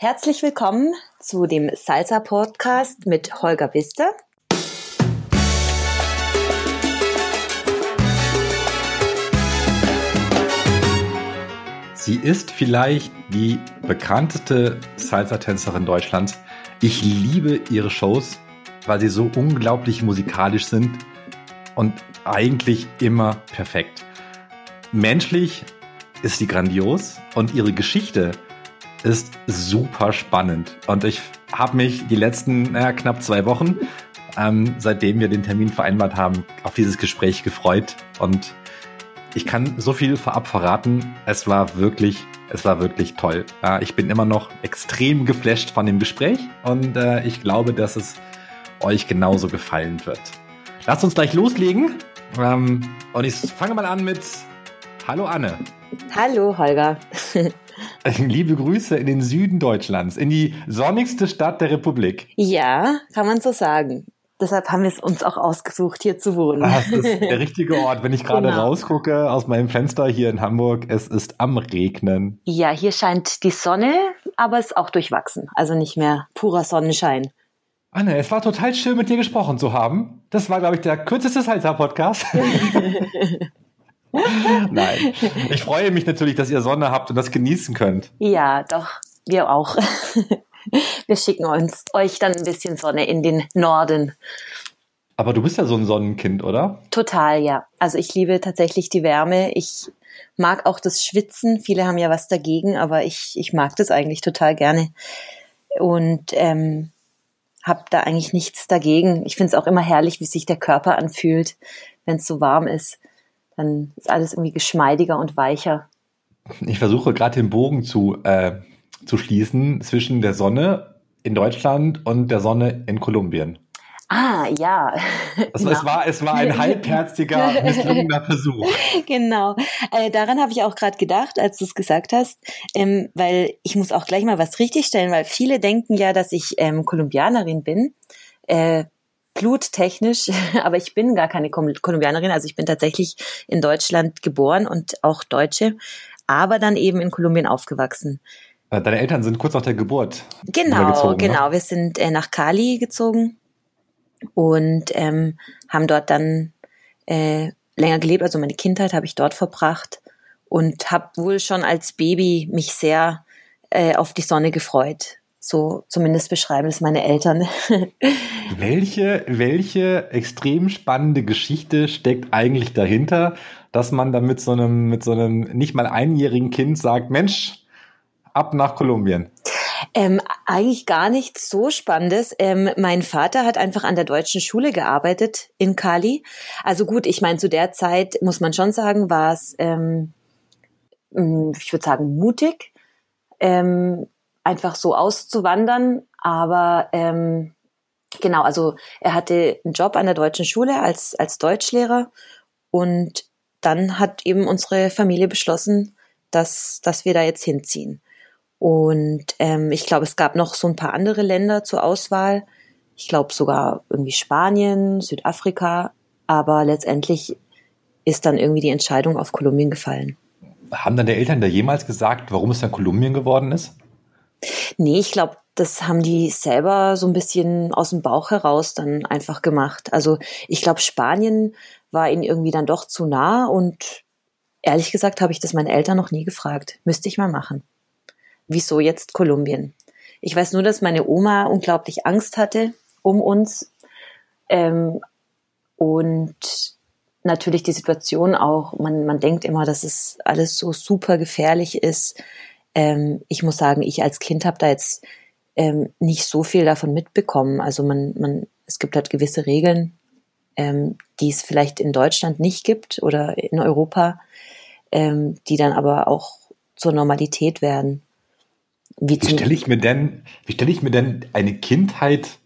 Herzlich willkommen zu dem Salsa Podcast mit Holger Wister. Sie ist vielleicht die bekannteste Salsa-Tänzerin Deutschlands. Ich liebe ihre Shows, weil sie so unglaublich musikalisch sind und eigentlich immer perfekt. Menschlich ist sie grandios und ihre Geschichte ist super spannend. Und ich habe mich die letzten naja, knapp zwei Wochen, ähm, seitdem wir den Termin vereinbart haben, auf dieses Gespräch gefreut. Und ich kann so viel vorab verraten. Es war wirklich, es war wirklich toll. Äh, ich bin immer noch extrem geflasht von dem Gespräch und äh, ich glaube, dass es euch genauso gefallen wird. Lasst uns gleich loslegen. Ähm, und ich fange mal an mit Hallo Anne. Hallo Holger. Liebe Grüße in den Süden Deutschlands, in die sonnigste Stadt der Republik. Ja, kann man so sagen. Deshalb haben wir es uns auch ausgesucht, hier zu wohnen. Das ist der richtige Ort. Wenn ich gerade genau. rausgucke aus meinem Fenster hier in Hamburg, es ist am Regnen. Ja, hier scheint die Sonne, aber es ist auch durchwachsen. Also nicht mehr purer Sonnenschein. Anne, es war total schön, mit dir gesprochen zu haben. Das war, glaube ich, der kürzeste Salsa-Podcast. Nein. Ich freue mich natürlich, dass ihr Sonne habt und das genießen könnt. Ja, doch, wir auch. Wir schicken uns euch dann ein bisschen Sonne in den Norden. Aber du bist ja so ein Sonnenkind, oder? Total, ja. Also ich liebe tatsächlich die Wärme. Ich mag auch das Schwitzen. Viele haben ja was dagegen, aber ich, ich mag das eigentlich total gerne. Und ähm, habe da eigentlich nichts dagegen. Ich finde es auch immer herrlich, wie sich der Körper anfühlt, wenn es so warm ist dann ist alles irgendwie geschmeidiger und weicher. Ich versuche gerade den Bogen zu, äh, zu schließen zwischen der Sonne in Deutschland und der Sonne in Kolumbien. Ah, ja. Also genau. es, war, es war ein halbherziger, misslungener Versuch. Genau. Äh, daran habe ich auch gerade gedacht, als du es gesagt hast, ähm, weil ich muss auch gleich mal was richtigstellen, weil viele denken ja, dass ich ähm, Kolumbianerin bin. Äh, bluttechnisch, aber ich bin gar keine Kolumbianerin. Also ich bin tatsächlich in Deutschland geboren und auch Deutsche, aber dann eben in Kolumbien aufgewachsen. Äh, deine Eltern sind kurz nach der Geburt. Genau, ne? genau. Ne? Wir sind äh, nach Cali gezogen und ähm, haben dort dann äh, länger gelebt. Also meine Kindheit habe ich dort verbracht und habe wohl schon als Baby mich sehr äh, auf die Sonne gefreut. So zumindest beschreiben es meine Eltern. welche, welche extrem spannende Geschichte steckt eigentlich dahinter, dass man da mit so einem, mit so einem nicht mal einjährigen Kind sagt, Mensch, ab nach Kolumbien? Ähm, eigentlich gar nichts so Spannendes. Ähm, mein Vater hat einfach an der deutschen Schule gearbeitet in Cali. Also gut, ich meine, zu der Zeit muss man schon sagen, war es, ähm, ich würde sagen, mutig. Ähm, einfach so auszuwandern. Aber ähm, genau, also er hatte einen Job an der deutschen Schule als, als Deutschlehrer und dann hat eben unsere Familie beschlossen, dass, dass wir da jetzt hinziehen. Und ähm, ich glaube, es gab noch so ein paar andere Länder zur Auswahl. Ich glaube sogar irgendwie Spanien, Südafrika. Aber letztendlich ist dann irgendwie die Entscheidung auf Kolumbien gefallen. Haben dann die Eltern da jemals gesagt, warum es dann Kolumbien geworden ist? Nee, ich glaube, das haben die selber so ein bisschen aus dem Bauch heraus dann einfach gemacht. Also ich glaube, Spanien war ihnen irgendwie dann doch zu nah und ehrlich gesagt habe ich das meinen Eltern noch nie gefragt. Müsste ich mal machen. Wieso jetzt Kolumbien? Ich weiß nur, dass meine Oma unglaublich Angst hatte um uns ähm, und natürlich die Situation auch, man, man denkt immer, dass es alles so super gefährlich ist ähm, ich muss sagen, ich als Kind habe da jetzt ähm, nicht so viel davon mitbekommen. Also man, man, es gibt halt gewisse Regeln, ähm, die es vielleicht in Deutschland nicht gibt oder in Europa, ähm, die dann aber auch zur Normalität werden. Wie, wie stelle ich mir denn, wie stelle ich mir denn eine Kindheit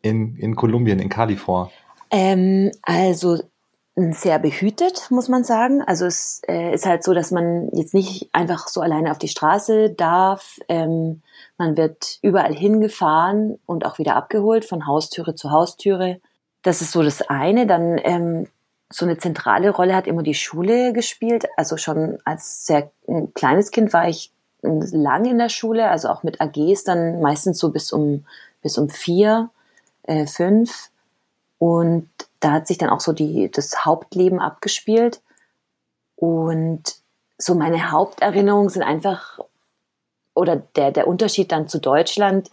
in, in Kolumbien, in Cali vor? Ähm, also sehr behütet, muss man sagen. Also es äh, ist halt so, dass man jetzt nicht einfach so alleine auf die Straße darf. Ähm, man wird überall hingefahren und auch wieder abgeholt von Haustüre zu Haustüre. Das ist so das eine. Dann ähm, so eine zentrale Rolle hat immer die Schule gespielt. Also schon als sehr kleines Kind war ich lang in der Schule, also auch mit AGs dann meistens so bis um, bis um vier, äh, fünf. Und da hat sich dann auch so die, das Hauptleben abgespielt. Und so meine Haupterinnerungen sind einfach, oder der, der Unterschied dann zu Deutschland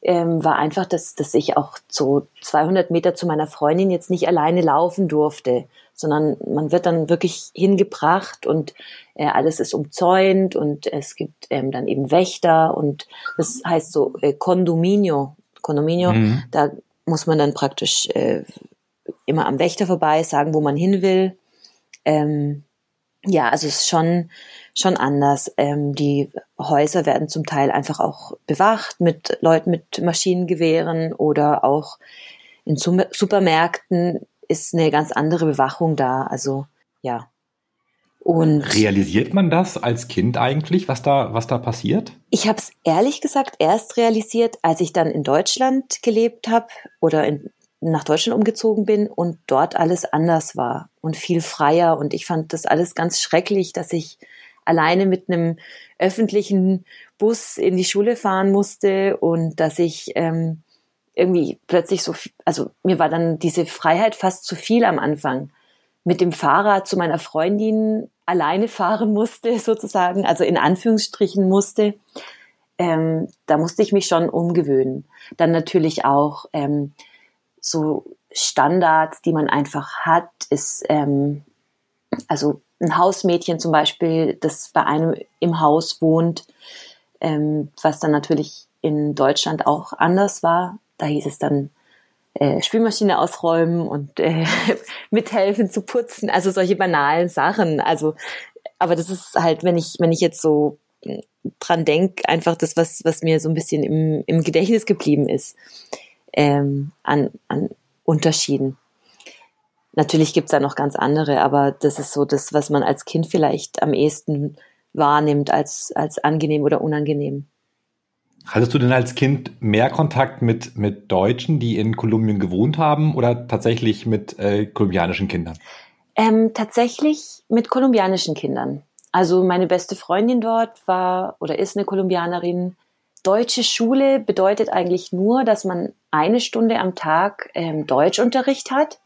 ähm, war einfach, dass, dass ich auch so 200 Meter zu meiner Freundin jetzt nicht alleine laufen durfte, sondern man wird dann wirklich hingebracht und äh, alles ist umzäunt und es gibt ähm, dann eben Wächter und das heißt so äh, Condominio. Condominio, mhm. da muss man dann praktisch äh, immer am Wächter vorbei, sagen, wo man hin will. Ähm, ja, also es ist schon, schon anders. Ähm, die Häuser werden zum Teil einfach auch bewacht mit Leuten mit Maschinengewehren oder auch in Supermärkten ist eine ganz andere Bewachung da. Also ja. Und realisiert man das als Kind eigentlich, was da, was da passiert? Ich habe es ehrlich gesagt erst realisiert, als ich dann in Deutschland gelebt habe oder in, nach Deutschland umgezogen bin und dort alles anders war und viel freier. Und ich fand das alles ganz schrecklich, dass ich alleine mit einem öffentlichen Bus in die Schule fahren musste und dass ich ähm, irgendwie plötzlich so, also mir war dann diese Freiheit fast zu viel am Anfang. Mit dem Fahrrad zu meiner Freundin alleine fahren musste, sozusagen, also in Anführungsstrichen musste. Ähm, da musste ich mich schon umgewöhnen. Dann natürlich auch ähm, so Standards, die man einfach hat, ist ähm, also ein Hausmädchen zum Beispiel, das bei einem im Haus wohnt, ähm, was dann natürlich in Deutschland auch anders war. Da hieß es dann äh, Spülmaschine ausräumen und äh, mithelfen zu putzen, also solche banalen Sachen. Also, aber das ist halt, wenn ich, wenn ich jetzt so dran denke, einfach das, was, was mir so ein bisschen im, im Gedächtnis geblieben ist ähm, an, an Unterschieden. Natürlich gibt's da noch ganz andere, aber das ist so das, was man als Kind vielleicht am ehesten wahrnimmt als, als angenehm oder unangenehm. Hattest du denn als Kind mehr Kontakt mit, mit Deutschen, die in Kolumbien gewohnt haben, oder tatsächlich mit äh, kolumbianischen Kindern? Ähm, tatsächlich mit kolumbianischen Kindern. Also meine beste Freundin dort war oder ist eine Kolumbianerin. Deutsche Schule bedeutet eigentlich nur, dass man eine Stunde am Tag ähm, Deutschunterricht hat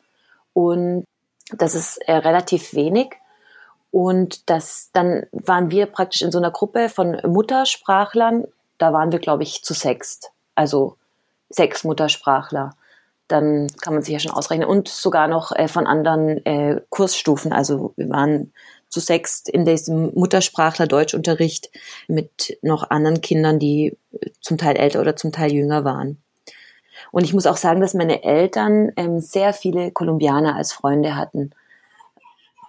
und das ist äh, relativ wenig. Und das, dann waren wir praktisch in so einer Gruppe von Muttersprachlern. Da waren wir, glaube ich, zu sechst. Also sechs Muttersprachler. Dann kann man sich ja schon ausrechnen. Und sogar noch äh, von anderen äh, Kursstufen. Also wir waren zu sechst in diesem Muttersprachler Deutschunterricht mit noch anderen Kindern, die zum Teil älter oder zum Teil jünger waren. Und ich muss auch sagen, dass meine Eltern ähm, sehr viele Kolumbianer als Freunde hatten.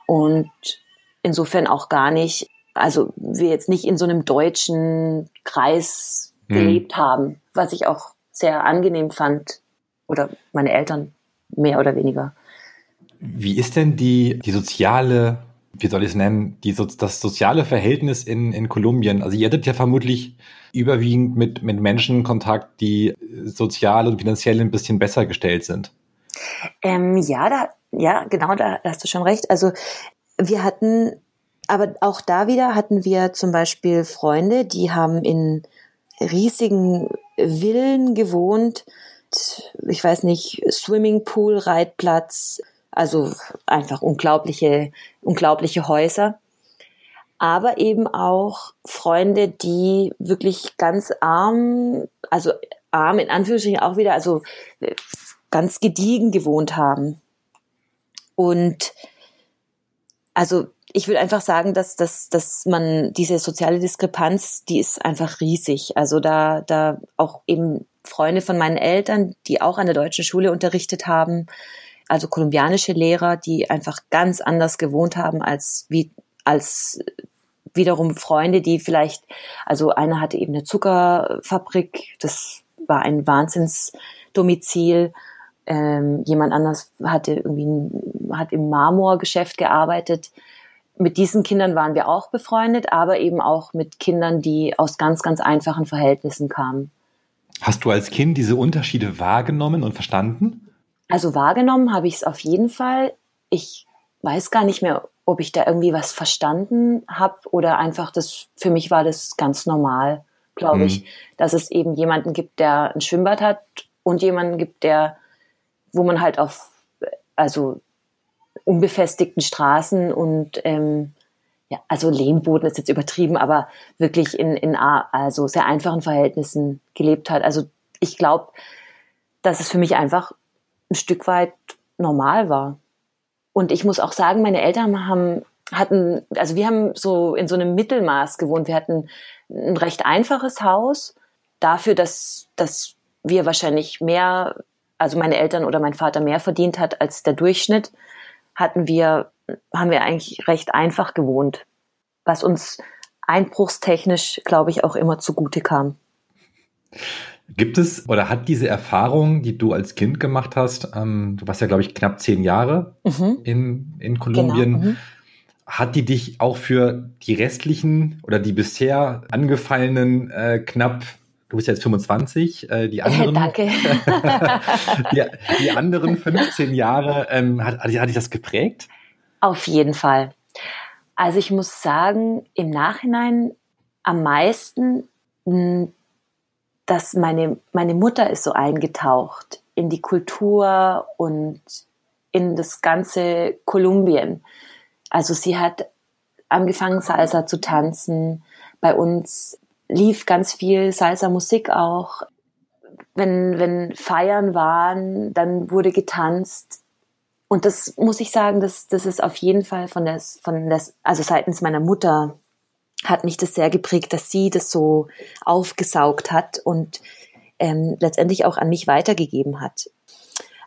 Und insofern auch gar nicht, also wir jetzt nicht in so einem deutschen Kreis mhm. gelebt haben, was ich auch sehr angenehm fand. Oder meine Eltern mehr oder weniger. Wie ist denn die, die soziale wie soll ich es nennen, die, das soziale Verhältnis in, in Kolumbien. Also ihr hattet ja vermutlich überwiegend mit, mit Menschen Kontakt, die sozial und finanziell ein bisschen besser gestellt sind. Ähm, ja, da, ja, genau, da hast du schon recht. Also wir hatten, aber auch da wieder hatten wir zum Beispiel Freunde, die haben in riesigen Villen gewohnt. Ich weiß nicht, Swimmingpool, Reitplatz, also einfach unglaubliche, unglaubliche Häuser. Aber eben auch Freunde, die wirklich ganz arm, also arm in Anführungsstrichen auch wieder, also ganz gediegen gewohnt haben. Und also ich will einfach sagen, dass, dass, dass man diese soziale Diskrepanz, die ist einfach riesig. Also da, da auch eben Freunde von meinen Eltern, die auch an der deutschen Schule unterrichtet haben, also kolumbianische Lehrer, die einfach ganz anders gewohnt haben als wie als wiederum Freunde, die vielleicht, also einer hatte eben eine Zuckerfabrik, das war ein Wahnsinnsdomizil. Ähm, jemand anders hatte irgendwie hat im Marmorgeschäft gearbeitet. Mit diesen Kindern waren wir auch befreundet, aber eben auch mit Kindern, die aus ganz, ganz einfachen Verhältnissen kamen. Hast du als Kind diese Unterschiede wahrgenommen und verstanden? Also wahrgenommen habe ich es auf jeden Fall. Ich weiß gar nicht mehr ob ich da irgendwie was verstanden habe oder einfach das, für mich war das ganz normal, glaube mhm. ich, dass es eben jemanden gibt, der ein Schwimmbad hat und jemanden gibt, der, wo man halt auf, also unbefestigten Straßen und ähm, ja, also Lehmboden ist jetzt übertrieben, aber wirklich in, in also sehr einfachen Verhältnissen gelebt hat. Also ich glaube, dass es für mich einfach ein Stück weit normal war. Und ich muss auch sagen, meine Eltern haben, hatten, also wir haben so in so einem Mittelmaß gewohnt. Wir hatten ein recht einfaches Haus dafür, dass, dass wir wahrscheinlich mehr, also meine Eltern oder mein Vater mehr verdient hat als der Durchschnitt, hatten wir, haben wir eigentlich recht einfach gewohnt, was uns einbruchstechnisch, glaube ich, auch immer zugute kam. Gibt es oder hat diese Erfahrung, die du als Kind gemacht hast, ähm, du warst ja, glaube ich, knapp zehn Jahre mhm. in, in Kolumbien, genau. mhm. hat die dich auch für die restlichen oder die bisher angefallenen äh, knapp Du bist jetzt 25, äh, die anderen. Danke. die, die, anderen 15 Jahre, ähm, hat, hat, hat dich das geprägt? Auf jeden Fall. Also ich muss sagen, im Nachhinein am meisten hm, dass meine, meine Mutter ist so eingetaucht in die Kultur und in das ganze Kolumbien. Also sie hat angefangen, Salsa zu tanzen. Bei uns lief ganz viel Salsa-Musik auch. Wenn, wenn Feiern waren, dann wurde getanzt. Und das muss ich sagen, das, das ist auf jeden Fall von der, von der, also seitens meiner Mutter hat mich das sehr geprägt, dass sie das so aufgesaugt hat und ähm, letztendlich auch an mich weitergegeben hat.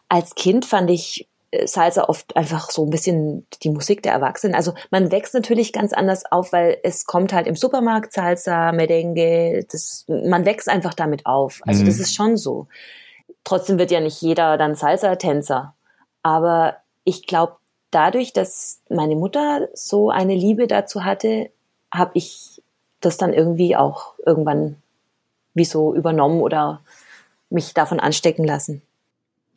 Als Kind fand ich äh, Salsa oft einfach so ein bisschen die Musik der Erwachsenen. Also man wächst natürlich ganz anders auf, weil es kommt halt im Supermarkt Salsa, Merengue, das, man wächst einfach damit auf. Also mhm. das ist schon so. Trotzdem wird ja nicht jeder dann Salsa-Tänzer. Aber ich glaube, dadurch, dass meine Mutter so eine Liebe dazu hatte, habe ich das dann irgendwie auch irgendwann wie so übernommen oder mich davon anstecken lassen.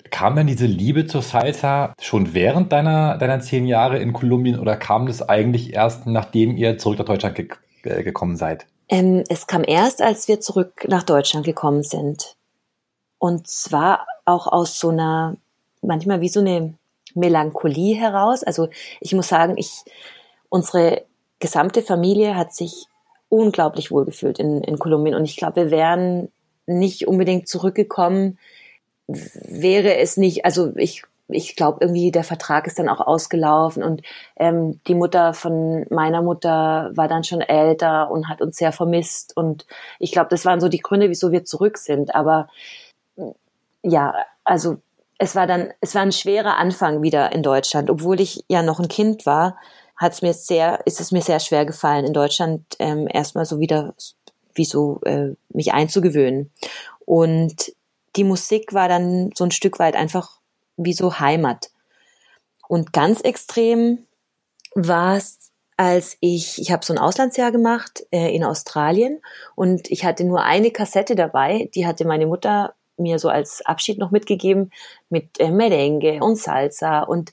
Kam denn diese Liebe zur Salsa schon während deiner, deiner zehn Jahre in Kolumbien oder kam das eigentlich erst, nachdem ihr zurück nach Deutschland ge äh, gekommen seid? Ähm, es kam erst, als wir zurück nach Deutschland gekommen sind. Und zwar auch aus so einer, manchmal wie so eine Melancholie heraus. Also ich muss sagen, ich, unsere gesamte Familie hat sich unglaublich wohlgefühlt in, in Kolumbien. Und ich glaube, wir wären nicht unbedingt zurückgekommen, wäre es nicht, also ich, ich glaube irgendwie, der Vertrag ist dann auch ausgelaufen und ähm, die Mutter von meiner Mutter war dann schon älter und hat uns sehr vermisst. Und ich glaube, das waren so die Gründe, wieso wir zurück sind. Aber ja, also es war dann, es war ein schwerer Anfang wieder in Deutschland, obwohl ich ja noch ein Kind war hat es mir sehr, ist es mir sehr schwer gefallen, in Deutschland ähm, erstmal so wieder wie so äh, mich einzugewöhnen. Und die Musik war dann so ein Stück weit einfach wie so Heimat. Und ganz extrem war es, als ich, ich habe so ein Auslandsjahr gemacht äh, in Australien und ich hatte nur eine Kassette dabei, die hatte meine Mutter mir so als Abschied noch mitgegeben mit äh, Merengue und Salsa und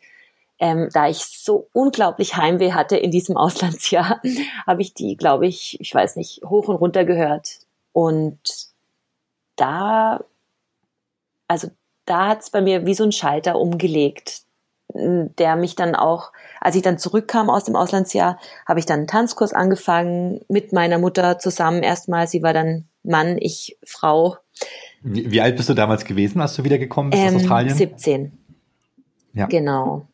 ähm, da ich so unglaublich Heimweh hatte in diesem Auslandsjahr, habe ich die, glaube ich, ich weiß nicht, hoch und runter gehört. Und da, also da hat es bei mir wie so ein Schalter umgelegt, der mich dann auch, als ich dann zurückkam aus dem Auslandsjahr, habe ich dann einen Tanzkurs angefangen mit meiner Mutter zusammen erstmal. Sie war dann Mann, ich Frau. Wie, wie alt bist du damals gewesen, als du wiedergekommen bist ähm, aus Australien? 17. Ja. Genau.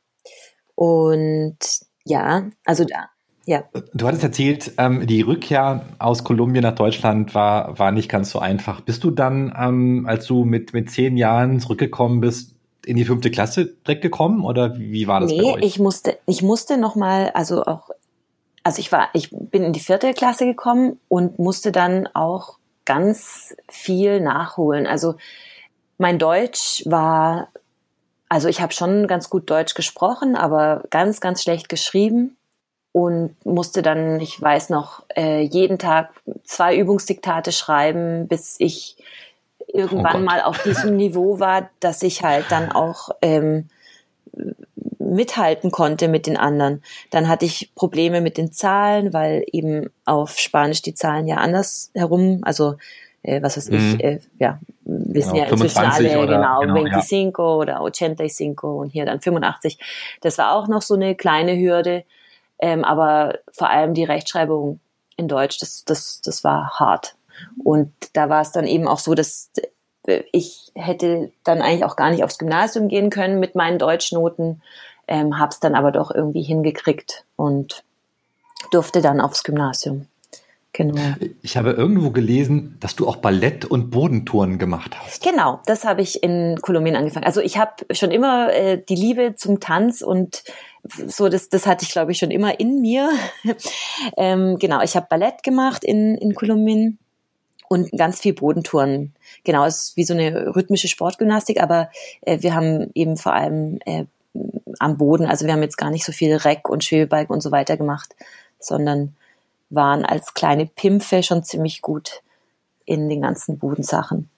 Und ja, also da. Ja. Du hattest erzählt, ähm, die Rückkehr aus Kolumbien nach Deutschland war, war nicht ganz so einfach. Bist du dann, ähm, als du mit, mit zehn Jahren zurückgekommen bist, in die fünfte Klasse direkt gekommen oder wie war das nee, bei euch? ich musste, ich musste noch mal, also auch, also ich war, ich bin in die vierte Klasse gekommen und musste dann auch ganz viel nachholen. Also mein Deutsch war also ich habe schon ganz gut Deutsch gesprochen, aber ganz, ganz schlecht geschrieben und musste dann, ich weiß noch, äh, jeden Tag zwei Übungsdiktate schreiben, bis ich irgendwann oh mal auf diesem Niveau war, dass ich halt dann auch ähm, mithalten konnte mit den anderen. Dann hatte ich Probleme mit den Zahlen, weil eben auf Spanisch die Zahlen ja anders herum, also äh, was weiß mhm. ich, äh, ja, wissen genau, ja inzwischen alle, oder, genau, genau 25 ja. oder 85 und hier dann 85. Das war auch noch so eine kleine Hürde, ähm, aber vor allem die Rechtschreibung in Deutsch, das, das, das war hart. Und da war es dann eben auch so, dass ich hätte dann eigentlich auch gar nicht aufs Gymnasium gehen können mit meinen Deutschnoten, ähm, habe es dann aber doch irgendwie hingekriegt und durfte dann aufs Gymnasium. Genau. Ich habe irgendwo gelesen, dass du auch Ballett und Bodentouren gemacht hast. Genau, das habe ich in Kolumbien angefangen. Also ich habe schon immer äh, die Liebe zum Tanz und so, das, das hatte ich, glaube ich, schon immer in mir. ähm, genau, ich habe Ballett gemacht in, in Kolumbien und ganz viel Bodentouren. Genau, es ist wie so eine rhythmische Sportgymnastik, aber äh, wir haben eben vor allem äh, am Boden, also wir haben jetzt gar nicht so viel Reck und Schwebebalken und so weiter gemacht, sondern waren als kleine Pimpfe schon ziemlich gut in den ganzen Bodensachen.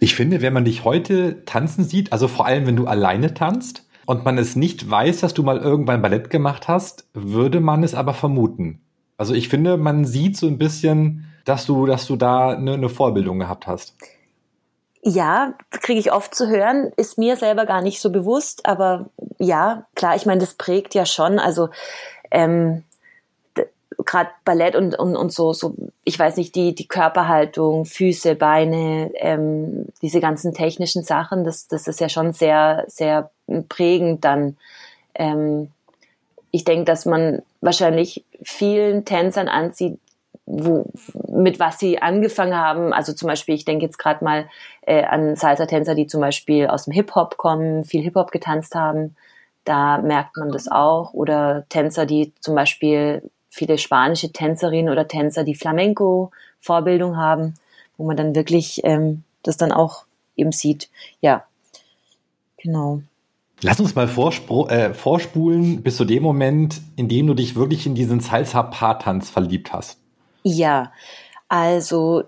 Ich finde, wenn man dich heute tanzen sieht, also vor allem wenn du alleine tanzt und man es nicht weiß, dass du mal irgendwann Ballett gemacht hast, würde man es aber vermuten. Also ich finde, man sieht so ein bisschen, dass du, dass du da eine, eine Vorbildung gehabt hast. Ja, kriege ich oft zu hören, ist mir selber gar nicht so bewusst, aber ja, klar, ich meine, das prägt ja schon. Also ähm, gerade Ballett und, und, und so, so, ich weiß nicht, die, die Körperhaltung, Füße, Beine, ähm, diese ganzen technischen Sachen, das, das ist ja schon sehr, sehr prägend dann. Ähm, ich denke, dass man wahrscheinlich vielen Tänzern ansieht, wo, mit was sie angefangen haben. Also zum Beispiel, ich denke jetzt gerade mal äh, an Salsa-Tänzer, die zum Beispiel aus dem Hip-Hop kommen, viel Hip-Hop getanzt haben. Da merkt man das auch. Oder Tänzer, die zum Beispiel viele spanische Tänzerinnen oder Tänzer, die Flamenco-Vorbildung haben, wo man dann wirklich ähm, das dann auch eben sieht. Ja, genau. Lass uns mal äh, vorspulen bis zu dem Moment, in dem du dich wirklich in diesen Salsa-Paartanz verliebt hast. Ja, also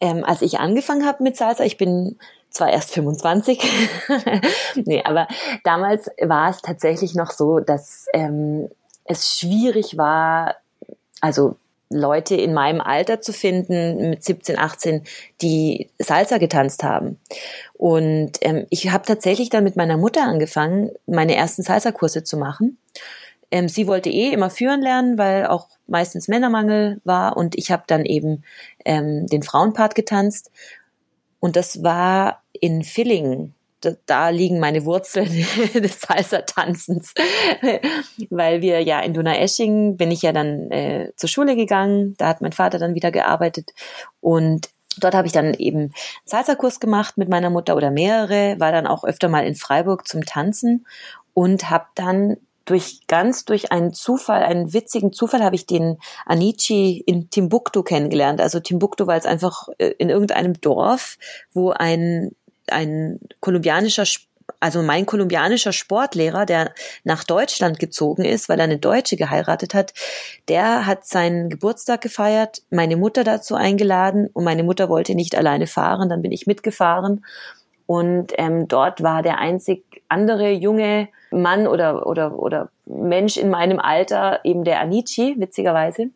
ähm, als ich angefangen habe mit Salsa, ich bin zwar erst 25, nee, aber damals war es tatsächlich noch so, dass ähm, es schwierig war, also Leute in meinem Alter zu finden, mit 17, 18, die Salsa getanzt haben. Und ähm, ich habe tatsächlich dann mit meiner Mutter angefangen, meine ersten Salsa-Kurse zu machen. Ähm, sie wollte eh immer führen lernen, weil auch meistens Männermangel war. Und ich habe dann eben ähm, den Frauenpart getanzt. Und das war in Villingen da, liegen meine Wurzeln des Salsa-Tanzens, weil wir ja in Donaueschingen bin ich ja dann äh, zur Schule gegangen, da hat mein Vater dann wieder gearbeitet. Und Dort habe ich dann eben Salsa-Kurs gemacht mit meiner Mutter oder mehrere, war dann auch öfter mal in Freiburg zum Tanzen. Und habe dann durch ganz durch einen Zufall, einen witzigen Zufall, habe ich den Anichi in Timbuktu kennengelernt. Also Timbuktu war jetzt einfach äh, in irgendeinem Dorf, wo ein ein kolumbianischer, also mein kolumbianischer Sportlehrer, der nach Deutschland gezogen ist, weil er eine Deutsche geheiratet hat, der hat seinen Geburtstag gefeiert, meine Mutter dazu eingeladen und meine Mutter wollte nicht alleine fahren, dann bin ich mitgefahren und ähm, dort war der einzig andere junge Mann oder, oder, oder Mensch in meinem Alter eben der Anichi, witzigerweise.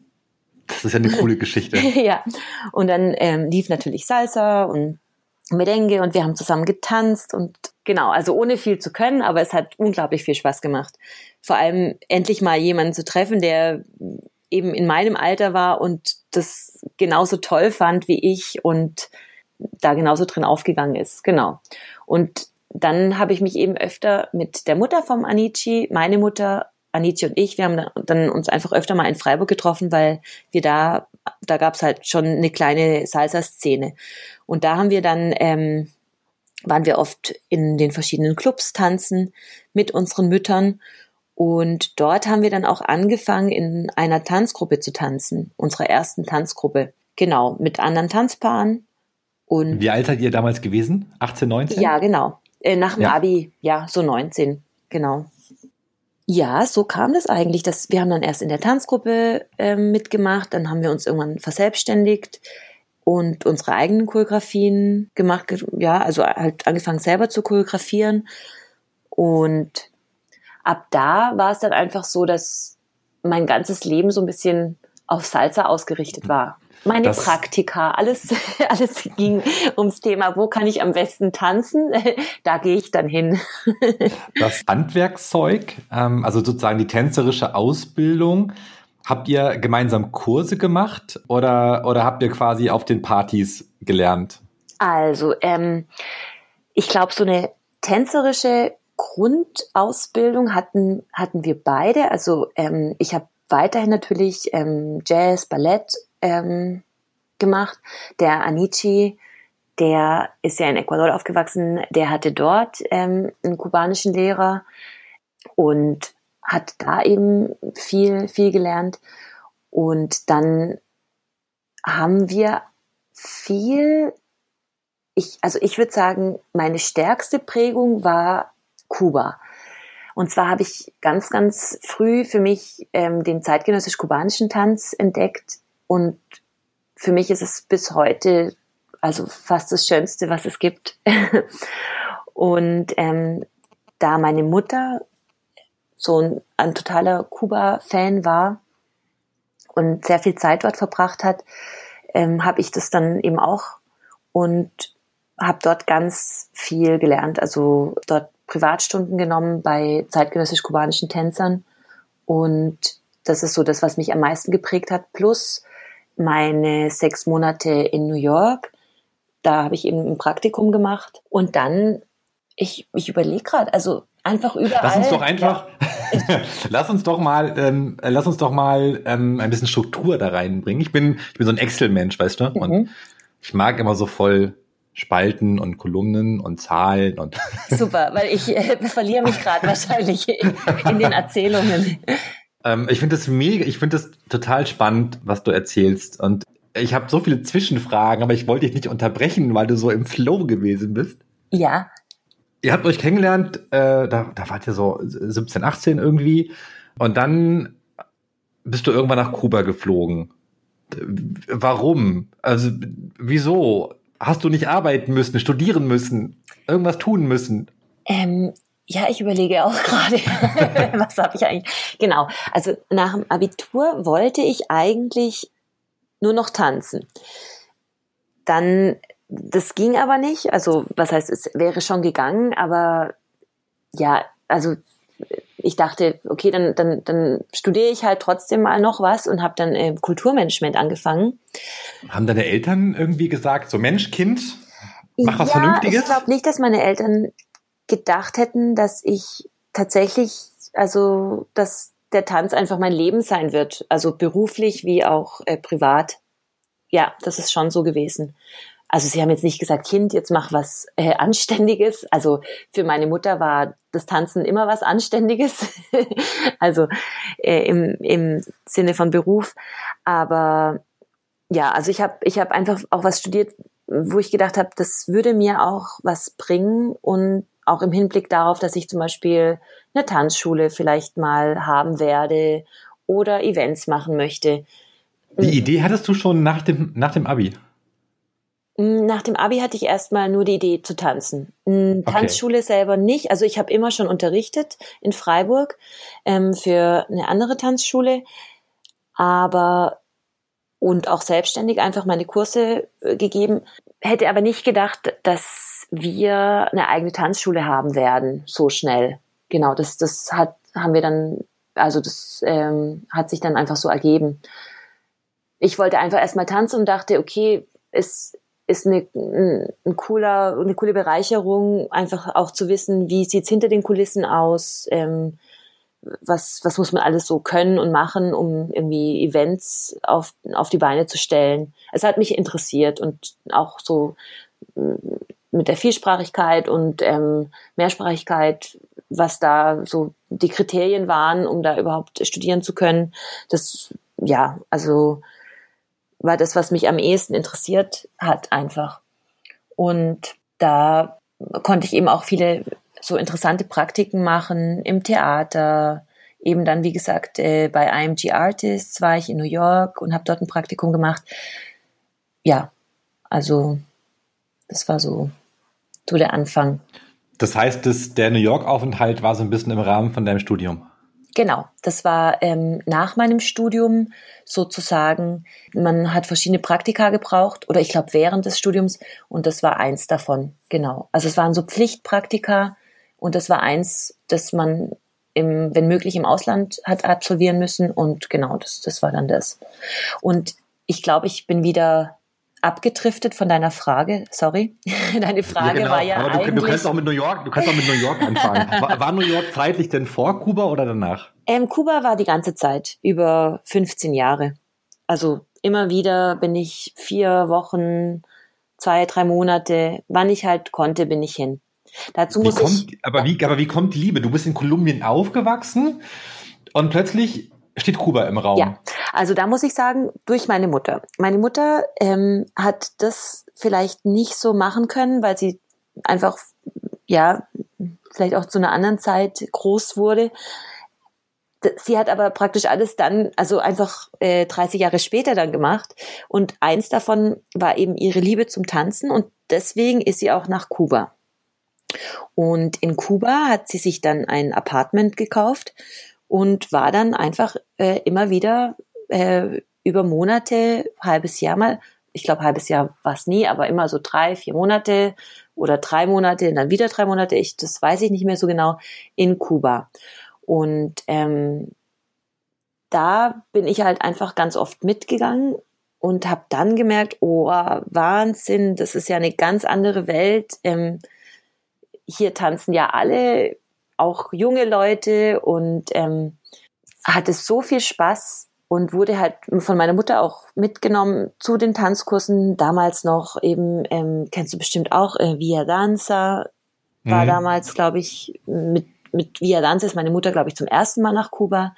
Das ist ja eine coole Geschichte. ja. Und dann ähm, lief natürlich Salsa und Merengue und wir haben zusammen getanzt und genau, also ohne viel zu können, aber es hat unglaublich viel Spaß gemacht. Vor allem endlich mal jemanden zu treffen, der eben in meinem Alter war und das genauso toll fand wie ich und da genauso drin aufgegangen ist. Genau. Und dann habe ich mich eben öfter mit der Mutter vom Anichi, meine Mutter, Anichi und ich, wir haben dann uns einfach öfter mal in Freiburg getroffen, weil wir da, da gab es halt schon eine kleine Salsa-Szene. Und da haben wir dann, ähm, waren wir oft in den verschiedenen Clubs tanzen mit unseren Müttern. Und dort haben wir dann auch angefangen, in einer Tanzgruppe zu tanzen, unserer ersten Tanzgruppe. Genau, mit anderen Tanzpaaren. Und Wie alt seid ihr damals gewesen? 18, 19? Ja, genau. Äh, nach dem ja. Abi, ja, so 19, genau. Ja, so kam das eigentlich. Dass wir haben dann erst in der Tanzgruppe äh, mitgemacht, dann haben wir uns irgendwann verselbstständigt und unsere eigenen Choreografien gemacht, ja, also halt angefangen selber zu choreografieren. Und ab da war es dann einfach so, dass mein ganzes Leben so ein bisschen auf Salsa ausgerichtet war. Meine das Praktika, alles, alles ging ums Thema, wo kann ich am besten tanzen? Da gehe ich dann hin. Das Handwerkszeug, ähm, also sozusagen die tänzerische Ausbildung, habt ihr gemeinsam Kurse gemacht oder, oder habt ihr quasi auf den Partys gelernt? Also, ähm, ich glaube, so eine tänzerische Grundausbildung hatten, hatten wir beide. Also ähm, ich habe weiterhin natürlich ähm, Jazz, Ballett ähm, gemacht. Der Anichi, der ist ja in Ecuador aufgewachsen, der hatte dort ähm, einen kubanischen Lehrer und hat da eben viel, viel gelernt. Und dann haben wir viel, ich, also ich würde sagen, meine stärkste Prägung war Kuba. Und zwar habe ich ganz, ganz früh für mich ähm, den zeitgenössisch-kubanischen Tanz entdeckt. Und für mich ist es bis heute also fast das Schönste, was es gibt. und ähm, da meine Mutter so ein, ein totaler Kuba-Fan war und sehr viel Zeit dort verbracht hat, ähm, habe ich das dann eben auch und habe dort ganz viel gelernt. Also dort Privatstunden genommen bei zeitgenössisch-kubanischen Tänzern. Und das ist so das, was mich am meisten geprägt hat. Plus meine sechs Monate in New York. Da habe ich eben ein Praktikum gemacht. Und dann, ich, ich überlege gerade, also einfach überall. Lass uns doch einfach, ja. lass uns doch mal, ähm, lass uns doch mal ähm, ein bisschen Struktur da reinbringen. Ich bin, ich bin so ein Excel-Mensch, weißt du? Und mhm. ich mag immer so voll Spalten und Kolumnen und Zahlen und. Super, weil ich äh, verliere mich gerade wahrscheinlich in, in, den Erzählungen. Ähm, ich finde das mega, ich finde das total spannend, was du erzählst. Und ich habe so viele Zwischenfragen, aber ich wollte dich nicht unterbrechen, weil du so im Flow gewesen bist. Ja. Ihr habt euch kennengelernt, äh, da, da wart ihr so 17, 18 irgendwie. Und dann bist du irgendwann nach Kuba geflogen. Warum? Also, wieso? hast du nicht arbeiten müssen, studieren müssen, irgendwas tun müssen? Ähm, ja, ich überlege auch gerade, was habe ich eigentlich? Genau, also nach dem Abitur wollte ich eigentlich nur noch tanzen. Dann, das ging aber nicht. Also, was heißt, es wäre schon gegangen, aber ja, also ich dachte, okay, dann, dann, dann studiere ich halt trotzdem mal noch was und habe dann äh, Kulturmanagement angefangen. Haben deine Eltern irgendwie gesagt, so Mensch, Kind, mach was ja, Vernünftiges? Ich glaube nicht, dass meine Eltern gedacht hätten, dass ich tatsächlich, also dass der Tanz einfach mein Leben sein wird, also beruflich wie auch äh, privat. Ja, das ist schon so gewesen. Also sie haben jetzt nicht gesagt, Kind, jetzt mach was äh, Anständiges. Also für meine Mutter war das Tanzen immer was Anständiges. also äh, im, im Sinne von Beruf. Aber ja, also ich habe ich hab einfach auch was studiert, wo ich gedacht habe, das würde mir auch was bringen und auch im Hinblick darauf, dass ich zum Beispiel eine Tanzschule vielleicht mal haben werde oder Events machen möchte. Die Idee hattest du schon nach dem, nach dem Abi? Hm, nach dem Abi hatte ich erstmal nur die Idee zu tanzen. Hm, Tanzschule okay. selber nicht. Also ich habe immer schon unterrichtet in Freiburg ähm, für eine andere Tanzschule, aber und auch selbstständig einfach meine Kurse äh, gegeben. Hätte aber nicht gedacht, dass wir eine eigene Tanzschule haben werden so schnell. Genau, das das hat haben wir dann also das ähm, hat sich dann einfach so ergeben. Ich wollte einfach erstmal tanzen und dachte, okay, es ist eine, ein cooler, eine coole Bereicherung, einfach auch zu wissen, wie sieht's hinter den Kulissen aus, ähm, was, was muss man alles so können und machen, um irgendwie Events auf, auf die Beine zu stellen. Es hat mich interessiert und auch so mm, mit der Vielsprachigkeit und ähm, Mehrsprachigkeit, was da so die Kriterien waren, um da überhaupt studieren zu können. Das, ja, also war das, was mich am ehesten interessiert hat, einfach. Und da konnte ich eben auch viele so interessante Praktiken machen im Theater. Eben dann, wie gesagt, äh, bei IMG Artists war ich in New York und habe dort ein Praktikum gemacht. Ja, also das war so, so der Anfang. Das heißt, das, der New York-Aufenthalt war so ein bisschen im Rahmen von deinem Studium. Genau, das war ähm, nach meinem Studium sozusagen. Man hat verschiedene Praktika gebraucht oder ich glaube während des Studiums und das war eins davon. Genau. Also es waren so Pflichtpraktika und das war eins, das man im, wenn möglich im Ausland hat absolvieren müssen und genau das, das war dann das. Und ich glaube, ich bin wieder abgedriftet von deiner Frage. Sorry, deine Frage ja, genau. war ja Aber du, eigentlich. Du kannst auch mit New York, du kannst auch mit New York anfangen. War, war New York zeitlich denn vor Kuba oder danach? Ähm, Kuba war die ganze Zeit über 15 Jahre. Also immer wieder bin ich vier Wochen, zwei, drei Monate, wann ich halt konnte, bin ich hin. Dazu muss kommt, ich. Aber wie, aber wie kommt die Liebe? Du bist in Kolumbien aufgewachsen und plötzlich steht Kuba im Raum. Ja, also da muss ich sagen, durch meine Mutter. Meine Mutter ähm, hat das vielleicht nicht so machen können, weil sie einfach, ja, vielleicht auch zu einer anderen Zeit groß wurde. Sie hat aber praktisch alles dann, also einfach äh, 30 Jahre später dann gemacht. Und eins davon war eben ihre Liebe zum Tanzen und deswegen ist sie auch nach Kuba. Und in Kuba hat sie sich dann ein Apartment gekauft und war dann einfach äh, immer wieder äh, über Monate, halbes Jahr mal, ich glaube halbes Jahr war es nie, aber immer so drei, vier Monate oder drei Monate, dann wieder drei Monate, ich, das weiß ich nicht mehr so genau, in Kuba. Und ähm, da bin ich halt einfach ganz oft mitgegangen und habe dann gemerkt, oh, Wahnsinn, das ist ja eine ganz andere Welt. Ähm, hier tanzen ja alle auch junge Leute und ähm, hatte so viel Spaß und wurde halt von meiner Mutter auch mitgenommen zu den Tanzkursen. Damals noch eben, ähm, kennst du bestimmt auch, äh, Via Danza war mhm. damals, glaube ich, mit mit Via Danza ist meine Mutter, glaube ich, zum ersten Mal nach Kuba,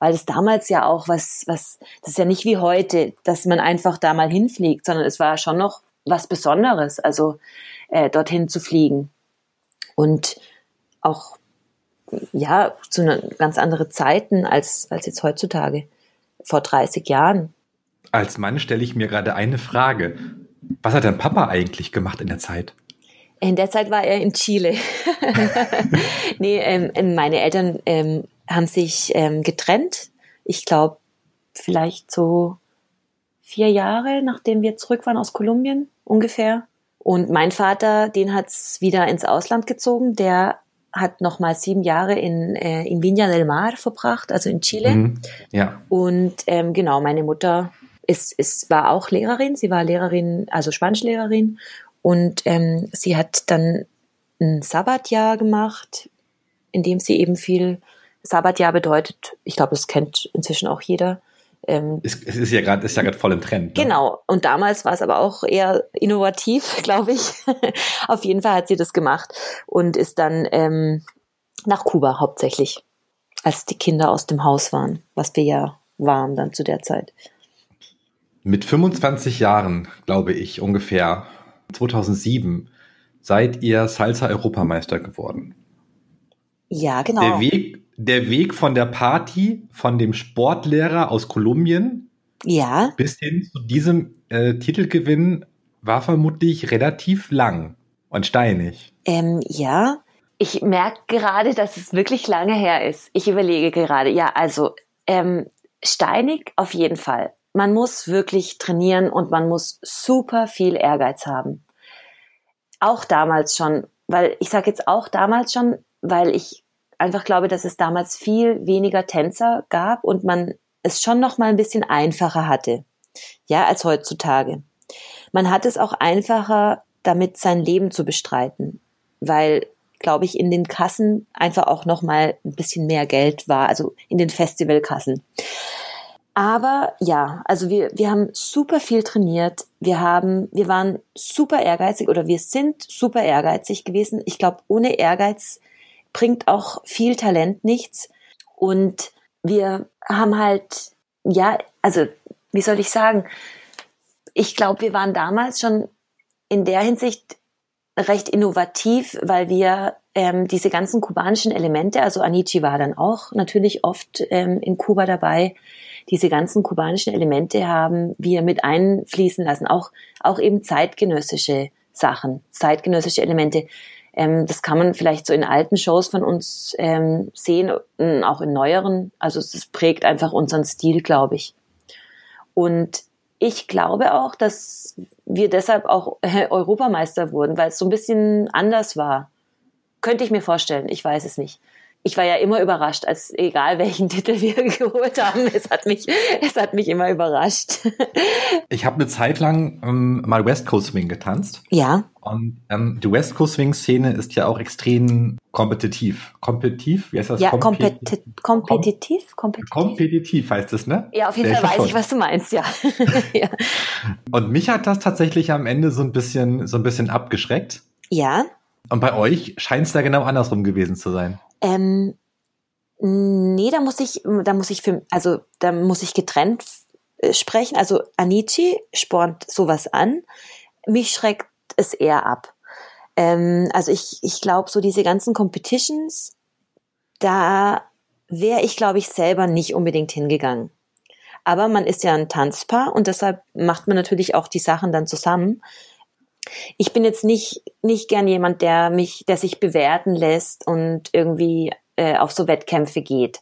weil es damals ja auch was, was, das ist ja nicht wie heute, dass man einfach da mal hinfliegt, sondern es war schon noch was Besonderes, also äh, dorthin zu fliegen. Und auch ja, zu einer ganz anderen Zeiten als, als jetzt heutzutage, vor 30 Jahren. Als Mann stelle ich mir gerade eine Frage. Was hat dein Papa eigentlich gemacht in der Zeit? In der Zeit war er in Chile. nee, ähm, ähm, meine Eltern ähm, haben sich ähm, getrennt. Ich glaube, vielleicht so vier Jahre, nachdem wir zurück waren aus Kolumbien, ungefähr. Und mein Vater, den hat's wieder ins Ausland gezogen. Der hat nochmal sieben Jahre in, äh, in Viña del Mar verbracht, also in Chile. Mhm, ja. Und ähm, genau, meine Mutter ist, ist, war auch Lehrerin. Sie war Lehrerin, also Spanischlehrerin. Und ähm, sie hat dann ein Sabbatjahr gemacht, in dem sie eben viel Sabbatjahr bedeutet, ich glaube, das kennt inzwischen auch jeder, ähm, es, es ist ja gerade ist ja gerade voll im Trend. Ne? Genau. Und damals war es aber auch eher innovativ, glaube ich. Auf jeden Fall hat sie das gemacht und ist dann ähm, nach Kuba hauptsächlich, als die Kinder aus dem Haus waren, was wir ja waren dann zu der Zeit. Mit 25 Jahren, glaube ich, ungefähr 2007, seid ihr Salsa-Europameister geworden. Ja, genau. Der Weg, der Weg von der Party von dem Sportlehrer aus Kolumbien ja. bis hin zu diesem äh, Titelgewinn war vermutlich relativ lang und steinig. Ähm, ja, ich merke gerade, dass es wirklich lange her ist. Ich überlege gerade, ja, also ähm, steinig auf jeden Fall. Man muss wirklich trainieren und man muss super viel Ehrgeiz haben. Auch damals schon, weil ich sage jetzt auch damals schon, weil ich einfach glaube, dass es damals viel weniger Tänzer gab und man es schon noch mal ein bisschen einfacher hatte, ja, als heutzutage. Man hat es auch einfacher, damit sein Leben zu bestreiten, weil, glaube ich, in den Kassen einfach auch noch mal ein bisschen mehr Geld war, also in den Festivalkassen. Aber ja, also wir, wir haben super viel trainiert. Wir haben, wir waren super ehrgeizig oder wir sind super ehrgeizig gewesen. Ich glaube, ohne Ehrgeiz bringt auch viel Talent nichts. Und wir haben halt, ja, also wie soll ich sagen, ich glaube, wir waren damals schon in der Hinsicht recht innovativ, weil wir ähm, diese ganzen kubanischen Elemente, also Anichi war dann auch natürlich oft ähm, in Kuba dabei, diese ganzen kubanischen Elemente haben wir mit einfließen lassen, auch, auch eben zeitgenössische Sachen, zeitgenössische Elemente Ähm, das kann man vielleicht so in alten Shows von uns ähm, sehen, auch in neueren. Also es prägt einfach unseren Stil, glaube ich. Und ich glaube auch, dass wir deshalb auch Europameister wurden, weil es so ein bisschen anders war. Könnte ich mir vorstellen, ich weiß es nicht ich war ja immer überrascht, als egal welchen Titel wir geholt haben, es hat mich, es hat mich immer überrascht. Ich habe eine Zeit lang ähm, mal West Coast Swing getanzt. Ja. Und ähm, die West Coast Swing Szene ist ja auch extrem kompetitiv. Kompetitiv? Wie heißt das? Ja, kompeti kompetitiv? Kompetitiv? Kompetitiv heißt es, ne? Ja, auf jeden Fall weiß schon. ich, was du meinst, ja. ja. Und mich hat das tatsächlich am Ende so ein bisschen, so ein bisschen abgeschreckt. Ja. Und bei euch scheint es da genau andersrum gewesen zu sein. Ähm, nee, da muss ich, da muss ich für, also da muss ich getrennt äh, sprechen. Also Anichi spornt sowas an. Mich schreckt es eher ab. Ähm, also ich, ich glaube, so diese ganzen Competitions, da wäre ich, glaube ich, selber nicht unbedingt hingegangen. Aber man ist ja ein Tanzpaar und deshalb macht man natürlich auch die Sachen dann zusammen ich bin jetzt nicht, nicht gern jemand, der mich, der sich bewerten lässt und irgendwie äh, auf so Wettkämpfe geht.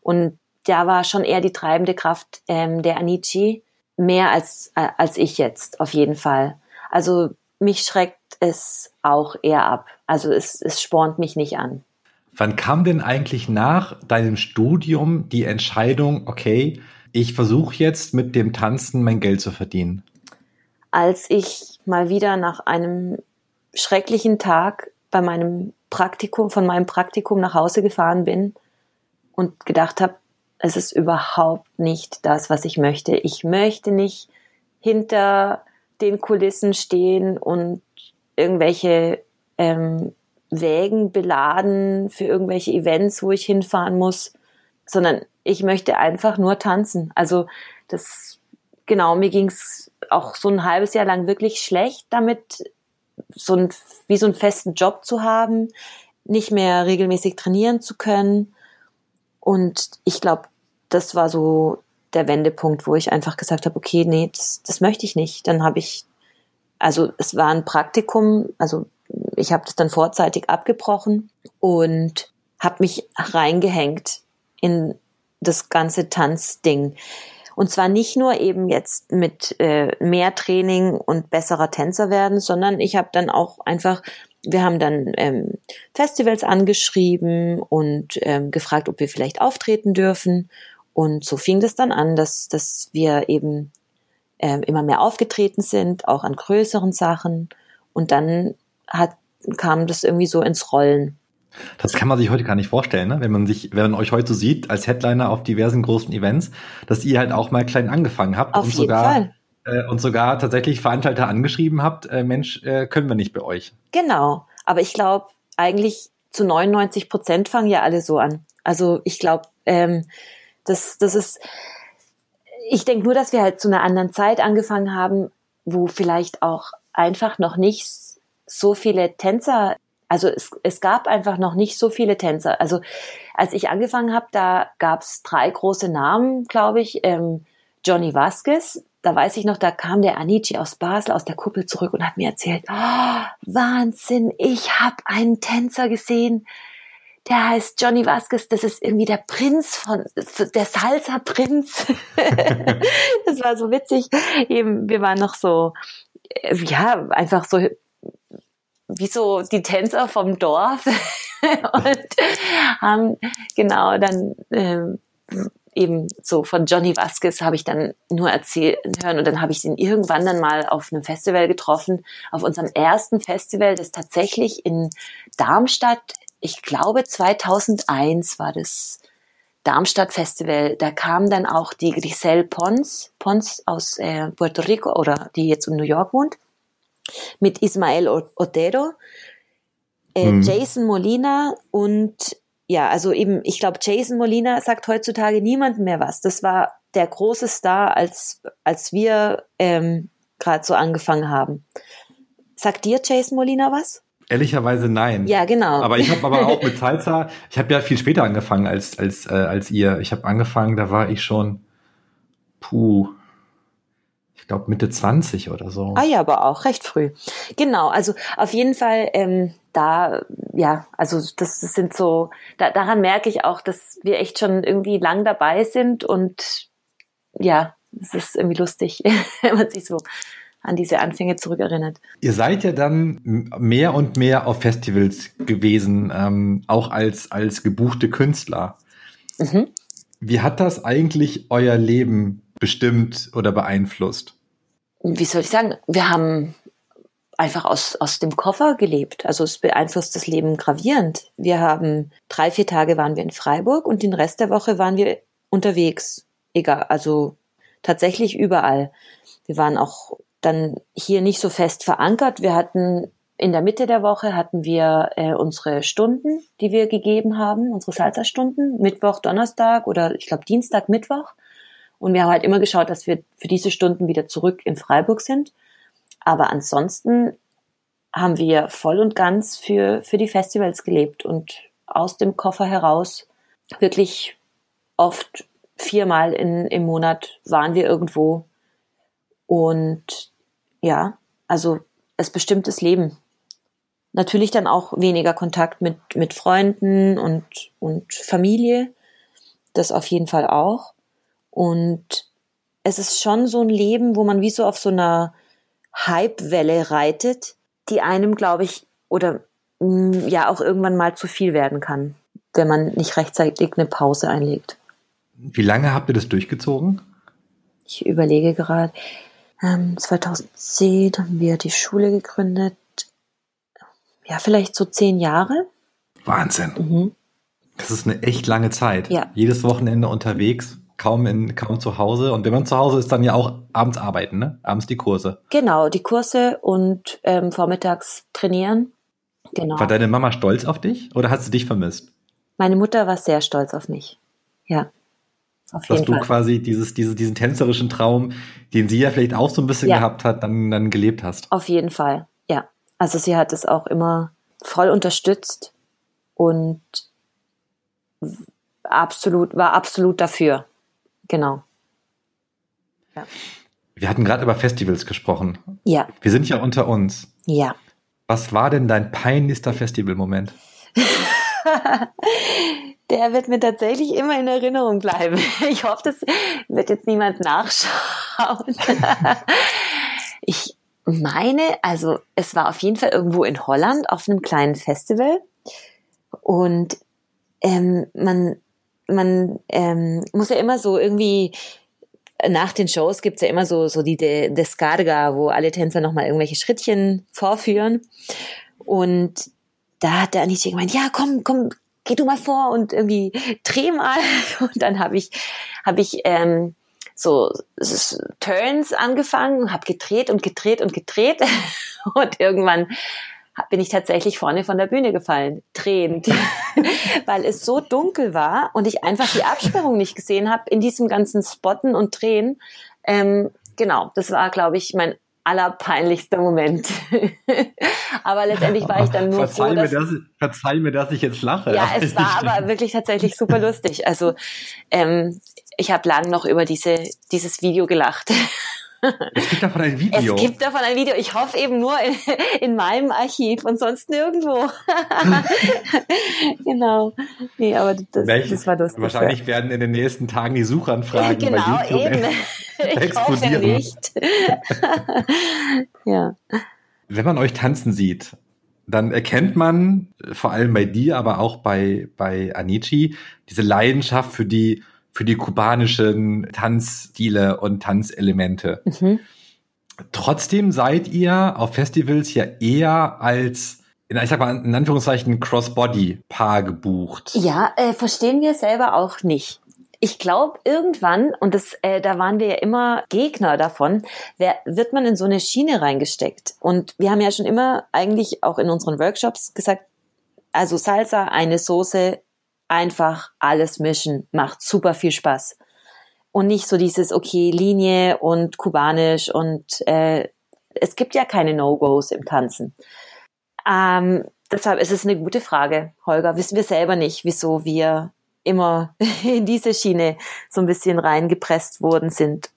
Und da war schon eher die treibende Kraft ähm, der Anichi, mehr als, äh, als ich jetzt, auf jeden Fall. Also mich schreckt es auch eher ab. Also es, es spornt mich nicht an. Wann kam denn eigentlich nach deinem Studium die Entscheidung, okay, ich versuche jetzt mit dem Tanzen mein Geld zu verdienen? als ich mal wieder nach einem schrecklichen Tag bei meinem Praktikum, von meinem Praktikum nach Hause gefahren bin und gedacht habe, es ist überhaupt nicht das, was ich möchte. Ich möchte nicht hinter den Kulissen stehen und irgendwelche ähm, Wägen beladen für irgendwelche Events, wo ich hinfahren muss, sondern ich möchte einfach nur tanzen. Also das, genau, mir ging's auch so ein halbes Jahr lang wirklich schlecht damit, so ein, wie so einen festen Job zu haben, nicht mehr regelmäßig trainieren zu können. Und ich glaube, das war so der Wendepunkt, wo ich einfach gesagt habe, okay, nee, das, das möchte ich nicht. Dann habe ich, also es war ein Praktikum, also ich habe das dann vorzeitig abgebrochen und habe mich reingehängt in das ganze Tanzding. Und zwar nicht nur eben jetzt mit äh, mehr Training und besserer Tänzer werden, sondern ich habe dann auch einfach wir haben dann ähm, Festivals angeschrieben und ähm, gefragt, ob wir vielleicht auftreten dürfen. Und so fing das dann an, dass, dass wir eben ähm, immer mehr aufgetreten sind, auch an größeren Sachen. Und dann hat, kam das irgendwie so ins Rollen. Das kann man sich heute gar nicht vorstellen, ne? wenn man sich, wenn man euch heute sieht als Headliner auf diversen großen Events, dass ihr halt auch mal klein angefangen habt auf und jeden sogar Fall. Äh, und sogar tatsächlich Veranstalter angeschrieben habt, äh, Mensch, äh, können wir nicht bei euch. Genau, aber ich glaube eigentlich zu 99 Prozent fangen ja alle so an. Also ich glaube, ähm, das, das ist, ich denke nur, dass wir halt zu einer anderen Zeit angefangen haben, wo vielleicht auch einfach noch nicht so viele Tänzer also es, es gab einfach noch nicht so viele Tänzer. Also als ich angefangen habe, da gab es drei große Namen, glaube ich. Ähm, Johnny Vasquez, da weiß ich noch, da kam der Anici aus Basel aus der Kuppel zurück und hat mir erzählt, oh, Wahnsinn, ich habe einen Tänzer gesehen, der heißt Johnny Vasquez, das ist irgendwie der Prinz von, der Salsa-Prinz. das war so witzig. Eben, wir waren noch so, äh, ja, einfach so wie so die Tänzer vom Dorf. Und haben genau dann ähm, eben so von Johnny Vasquez habe ich dann nur erzählen hören und dann habe ich ihn irgendwann dann mal auf einem Festival getroffen, auf unserem ersten Festival, das tatsächlich in Darmstadt, ich glaube 2001 war das Darmstadt Festival, da kam dann auch die Griselle Pons, Pons aus äh, Puerto Rico oder die jetzt in New York wohnt mit Ismael Otero, äh, mhm. Jason Molina und ja, also eben, ich glaube, Jason Molina sagt heutzutage niemand mehr was. Das war der große Star, als, als wir ähm, gerade so angefangen haben. Sagt dir Jason Molina was? Ehrlicherweise nein. Ja, genau. Aber ich habe aber auch mit Salsa, ich habe ja viel später angefangen als als äh, als ihr. Ich habe angefangen, da war ich schon puh glaube Mitte 20 oder so. Ah ja, aber auch recht früh. Genau, also auf jeden Fall ähm, da, ja, also das, das sind so, da, daran merke ich auch, dass wir echt schon irgendwie lang dabei sind und ja, es ist irgendwie lustig, wenn man sich so an diese Anfänge zurückerinnert. Ihr seid ja dann mehr und mehr auf Festivals gewesen, ähm, auch als, als gebuchte Künstler. Mhm. Wie hat das eigentlich euer Leben bestimmt oder beeinflusst? Wie soll ich sagen? Wir haben einfach aus, aus dem Koffer gelebt. Also es beeinflusst das Leben gravierend. Wir haben drei, vier Tage waren wir in Freiburg und den Rest der Woche waren wir unterwegs. Egal, also tatsächlich überall. Wir waren auch dann hier nicht so fest verankert. Wir hatten in der Mitte der Woche hatten wir äh, unsere Stunden, die wir gegeben haben, unsere Salsa-Stunden, Mittwoch, Donnerstag oder ich glaube Dienstag, Mittwoch. Und wir haben halt immer geschaut, dass wir für diese Stunden wieder zurück in Freiburg sind. Aber ansonsten haben wir voll und ganz für, für die Festivals gelebt und aus dem Koffer heraus wirklich oft viermal in, im Monat waren wir irgendwo. Und ja, also es bestimmt das Leben. Natürlich dann auch weniger Kontakt mit, mit Freunden und, und Familie. Das auf jeden Fall auch. Und es ist schon so ein Leben, wo man wie so auf so einer Hypewelle reitet, die einem, glaube ich, oder mh, mm, ja auch irgendwann mal zu viel werden kann, wenn man nicht rechtzeitig eine Pause einlegt. Wie lange habt ihr das durchgezogen? Ich überlege gerade. Ähm, 2010 haben wir die Schule gegründet. Ja, vielleicht so zehn Jahre. Wahnsinn. Mhm. Das ist eine echt lange Zeit. Ja. Jedes Wochenende unterwegs, kaum in, kaum zu Hause. Und wenn man zu Hause ist, dann ja auch abends arbeiten, ne? Abends die Kurse. Genau, die Kurse und ähm, vormittags trainieren. Genau. War deine Mama stolz auf dich oder hat sie dich vermisst? Meine Mutter war sehr stolz auf mich. Ja. Auf dass du Fall. quasi dieses, diese, diesen tänzerischen Traum, den sie ja vielleicht auch so ein bisschen ja. gehabt hat, dann, dann gelebt hast. Auf jeden Fall, ja. Also sie hat es auch immer voll unterstützt und absolut, war absolut dafür. Genau. Ja. Wir hatten gerade über Festivals gesprochen. Ja. Wir sind ja unter uns. Ja. Was war denn dein peinlichster Festivalmoment? der wird mir tatsächlich immer in Erinnerung bleiben. Ich hoffe, das wird jetzt niemand nachschauen. Ich meine, also es war auf jeden Fall irgendwo in Holland auf einem kleinen Festival und ähm, man man ähm, muss ja immer so irgendwie nach den Shows gibt's ja immer so so die De Descarga, wo alle Tänzer nochmal irgendwelche Schrittchen vorführen und da hat der Anita gemeint, ja komm komm geh du mal vor und irgendwie dreh mal. Und dann habe ich, habe ich ähm, so Turns angefangen, habe gedreht und gedreht und gedreht. Und irgendwann bin ich tatsächlich vorne von der Bühne gefallen, drehend, weil es so dunkel war und ich einfach die Absperrung nicht gesehen habe in diesem ganzen Spotten und Drehen. Ähm, genau, das war, glaube ich, mein allerpeinlichster Moment. aber letztendlich war ich dann nur verzeih froh, dass, mir, dass ich, verzeih mir, dass ich jetzt lache. Ja, es war aber wirklich tatsächlich super lustig. Also ähm, ich habe lang noch über diese dieses Video gelacht. Es gibt davon ein Video. Es gibt davon ein Video. Ich hoffe eben nur in, in meinem Archiv und sonst nirgendwo. genau. Nee, aber das, das war lustig. Wahrscheinlich werden in den nächsten Tagen die Suchanfragen genau, bei YouTube eben. explodieren. Ich hoffe nicht. ja. Wenn man euch tanzen sieht, dann erkennt man, vor allem bei dir, aber auch bei, bei Anichi, diese Leidenschaft für die für die kubanischen Tanzstile und Tanzelemente. Mhm. Trotzdem seid ihr auf Festivals ja eher als ich sag mal, in Anführungszeichen Crossbody-Paar gebucht. Ja, äh, verstehen wir selber auch nicht. Ich glaube, irgendwann, und das, äh, da waren wir ja immer Gegner davon, wer, wird man in so eine Schiene reingesteckt. Und wir haben ja schon immer eigentlich auch in unseren Workshops gesagt, also Salsa, eine Soße, einfach alles mischen, macht super viel Spaß. Und nicht so dieses, okay, Linie und kubanisch und äh, es gibt ja keine No-Gos im Tanzen. Ähm, deshalb ist es eine gute Frage, Holger. Wissen wir selber nicht, wieso wir immer in diese Schiene so ein bisschen reingepresst worden sind.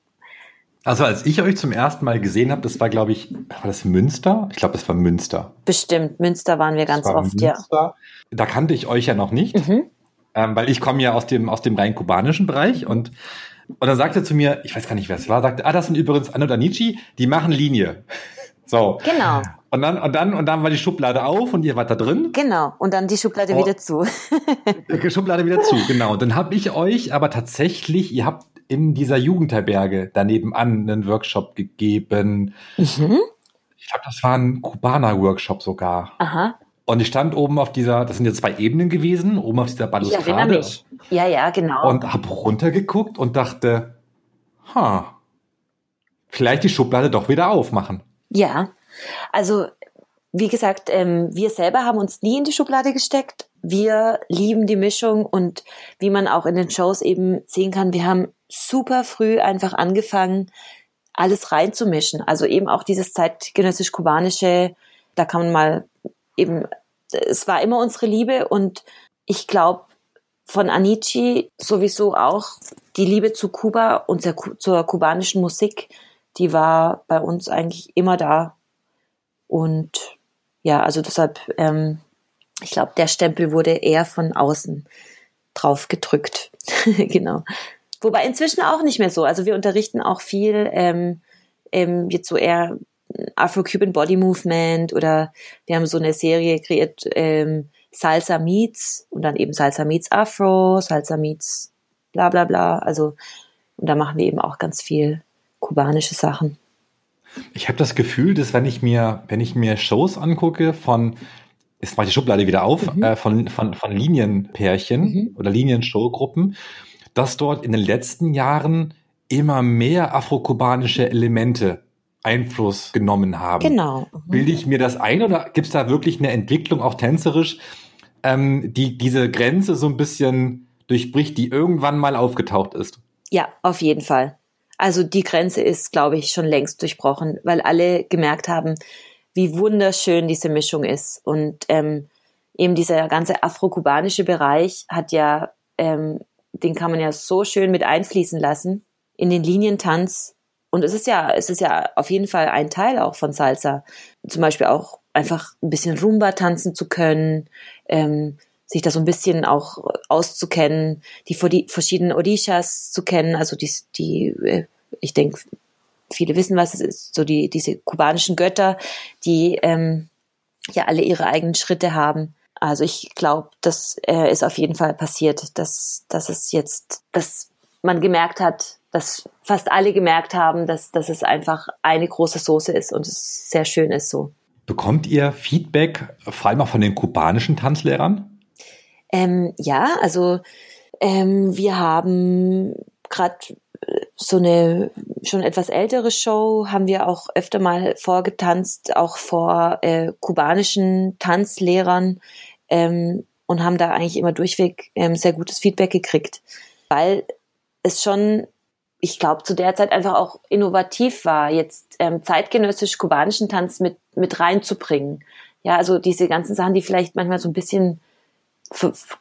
Also als ich euch zum ersten Mal gesehen habe, das war, glaube ich, war das Münster? Ich glaube, das war Münster. Bestimmt, Münster waren wir ganz oft, Münster. ja. Da kannte ich euch ja noch nicht, mhm. Ähm, weil ich komme ja aus dem, aus dem rein kubanischen Bereich und und dann sagte er zu mir, ich weiß gar nicht, wer es war, sagte, ah, das sind übrigens Anno Danici, die machen Linie. So. Genau. Und dann, und dann, und dann war die Schublade auf und ihr wart da drin. Genau. Und dann die Schublade oh. wieder zu. die Schublade wieder zu, genau. Und dann habe ich euch aber tatsächlich, ihr habt in dieser Jugendherberge daneben an einen Workshop gegeben. Mhm. Ich glaube, das war ein Kubaner-Workshop sogar. Aha. Und ich stand oben auf dieser, das sind jetzt zwei Ebenen gewesen, oben auf dieser Balustrade. Ich erinnere mich. Ja, ja, genau. Und habe runtergeguckt und dachte, ha, vielleicht die Schublade doch wieder aufmachen. Ja, also wie gesagt, ähm, wir selber haben uns nie in die Schublade gesteckt. Wir lieben die Mischung und wie man auch in den Shows eben sehen kann, wir haben super früh einfach angefangen, alles reinzumischen. Also eben auch dieses zeitgenössisch-kubanische, da kann man mal eben, es war immer unsere Liebe und ich glaube, von Anici sowieso auch die Liebe zu Kuba und zur kubanischen Musik die war bei uns eigentlich immer da. Und ja, also deshalb, ähm, ich glaube, der Stempel wurde eher von außen drauf gedrückt. genau. Wobei inzwischen auch nicht mehr so. Also wir unterrichten auch viel ähm, ähm, jetzt so eher Afro-Cuban Body Movement oder wir haben so eine Serie kreiert, ähm, Salsa Meets und dann eben Salsa Meets Afro, Salsa Meets bla bla bla. Also und da machen wir eben auch ganz viel kubanische Sachen. Ich habe das Gefühl, dass wenn ich mir, wenn ich mir Shows angucke von, jetzt mache ich die Schublade wieder auf, mhm. äh, von, von, von Linienpärchen mhm. oder Linienshowgruppen, dass dort in den letzten Jahren immer mehr afrokubanische Elemente Einfluss genommen haben. Genau. Bilde ich mir das ein oder gibt es da wirklich eine Entwicklung, auch tänzerisch, ähm, die diese Grenze so ein bisschen durchbricht, die irgendwann mal aufgetaucht ist? Ja, auf jeden Fall. Also die Grenze ist, glaube ich, schon längst durchbrochen, weil alle gemerkt haben, wie wunderschön diese Mischung ist. Und ähm, eben dieser ganze afro-kubanische Bereich hat ja, ähm, den kann man ja so schön mit einfließen lassen in den Linientanz. Und es ist ja, es ist ja auf jeden Fall ein Teil auch von Salsa. Zum Beispiel auch einfach ein bisschen Rumba tanzen zu können, ähm, sich da so ein bisschen auch auszukennen, die, die verschiedenen Odishas zu kennen, also die, die äh, ich denke, viele wissen, was es ist, so die, diese kubanischen Götter, die ähm, ja alle ihre eigenen Schritte haben. Also ich glaube, das äh, ist auf jeden Fall passiert, dass, dass es jetzt, dass man gemerkt hat, dass fast alle gemerkt haben, dass, dass es einfach eine große Soße ist und es sehr schön ist so. Bekommt ihr Feedback vor allem auch von den kubanischen Tanzlehrern? Ähm, ja, also ähm, wir haben gerade äh, so eine schon etwas ältere Show haben wir auch öfter mal vorgetanzt, auch vor äh, kubanischen Tanzlehrern ähm, und haben da eigentlich immer durchweg ähm, sehr gutes Feedback gekriegt, weil es schon, ich glaube, zu der Zeit einfach auch innovativ war, jetzt ähm, zeitgenössisch kubanischen Tanz mit mit reinzubringen. Ja, also diese ganzen Sachen, die vielleicht manchmal so ein bisschen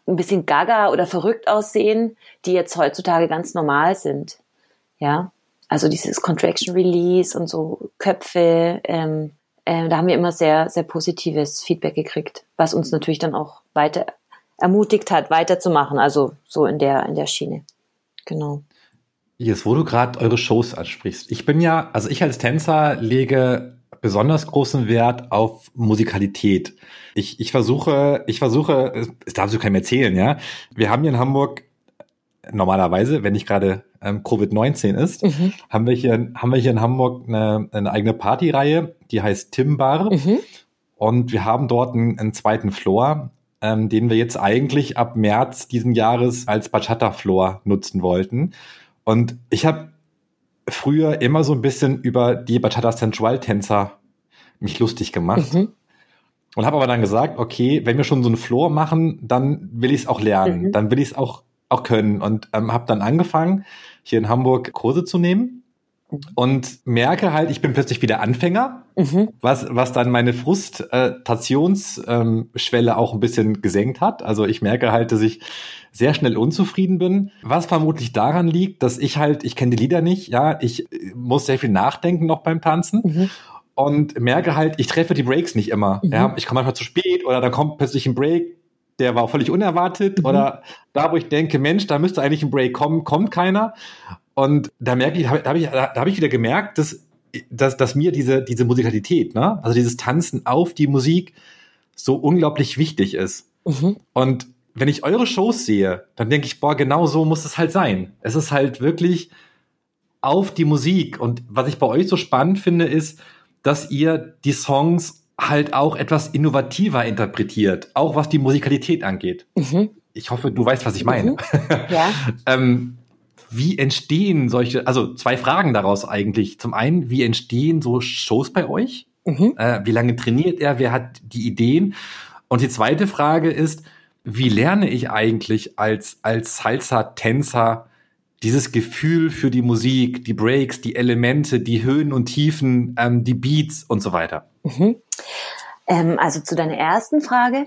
ein bisschen gaga oder verrückt aussehen, die jetzt heutzutage ganz normal sind. Ja, also dieses Contraction Release und so Köpfe, ähm, äh, da haben wir immer sehr, sehr positives Feedback gekriegt, was uns natürlich dann auch weiter ermutigt hat, weiterzumachen, also so in der, in der Schiene. Genau. Jetzt, wo du gerade eure Shows ansprichst. Ich bin ja, also ich als Tänzer lege besonders großen Wert auf Musikalität. Ich, ich versuche, ich versuche, das darfst du keinem erzählen, ja. Wir haben hier in Hamburg normalerweise, wenn nicht gerade ähm, Covid-19 ist, mhm. haben wir hier, haben wir hier in Hamburg eine, eine eigene Partyreihe, die heißt Timbar. Mhm. Und wir haben dort einen, einen zweiten Floor, ähm, den wir jetzt eigentlich ab März diesen Jahres als Bachata-Floor nutzen wollten. Und ich habe früher immer so ein bisschen über die Bachata Sensual-Tänzer mich lustig gemacht. Mhm. Und habe aber dann gesagt, okay, wenn wir schon so einen Floor machen, dann will ich es auch lernen, mhm. dann will ich es auch, auch können. Und ähm, habe dann angefangen, hier in Hamburg Kurse zu nehmen. Und merke halt, ich bin plötzlich wieder Anfänger, mhm. was, was dann meine Frustrationsschwelle ähm, auch ein bisschen gesenkt hat. Also ich merke halt, dass ich sehr schnell unzufrieden bin, was vermutlich daran liegt, dass ich halt, ich kenne die Lieder nicht, ja, ich muss sehr viel nachdenken noch beim Tanzen. Mhm. Und merke halt, ich treffe die Breaks nicht immer. Mhm. Ja, ich komme manchmal zu spät oder dann kommt plötzlich ein Break, der war völlig unerwartet mhm. oder da, wo ich denke, Mensch, da müsste eigentlich ein Break kommen, kommt keiner. Und da merke ich, da habe ich, da hab ich wieder gemerkt, dass, dass, dass mir diese, diese Musikalität, ne? also dieses Tanzen auf die Musik so unglaublich wichtig ist. Mhm. Und wenn ich eure Shows sehe, dann denke ich, boah, genau so muss es halt sein. Es ist halt wirklich auf die Musik. Und was ich bei euch so spannend finde, ist, dass ihr die Songs halt auch etwas innovativer interpretiert, auch was die Musikalität angeht. Mhm. Ich hoffe, du weißt, was ich meine. Mhm. Ja. ähm, wie entstehen solche, also zwei Fragen daraus eigentlich. Zum einen, wie entstehen so Shows bei euch? Mhm. Äh, wie lange trainiert er? Wer hat die Ideen? Und die zweite Frage ist, wie lerne ich eigentlich als, als Salsa-Tänzer dieses Gefühl für die Musik, die Breaks, die Elemente, die Höhen und Tiefen, ähm, die Beats und so weiter? Mhm. Ähm, also zu deiner ersten Frage.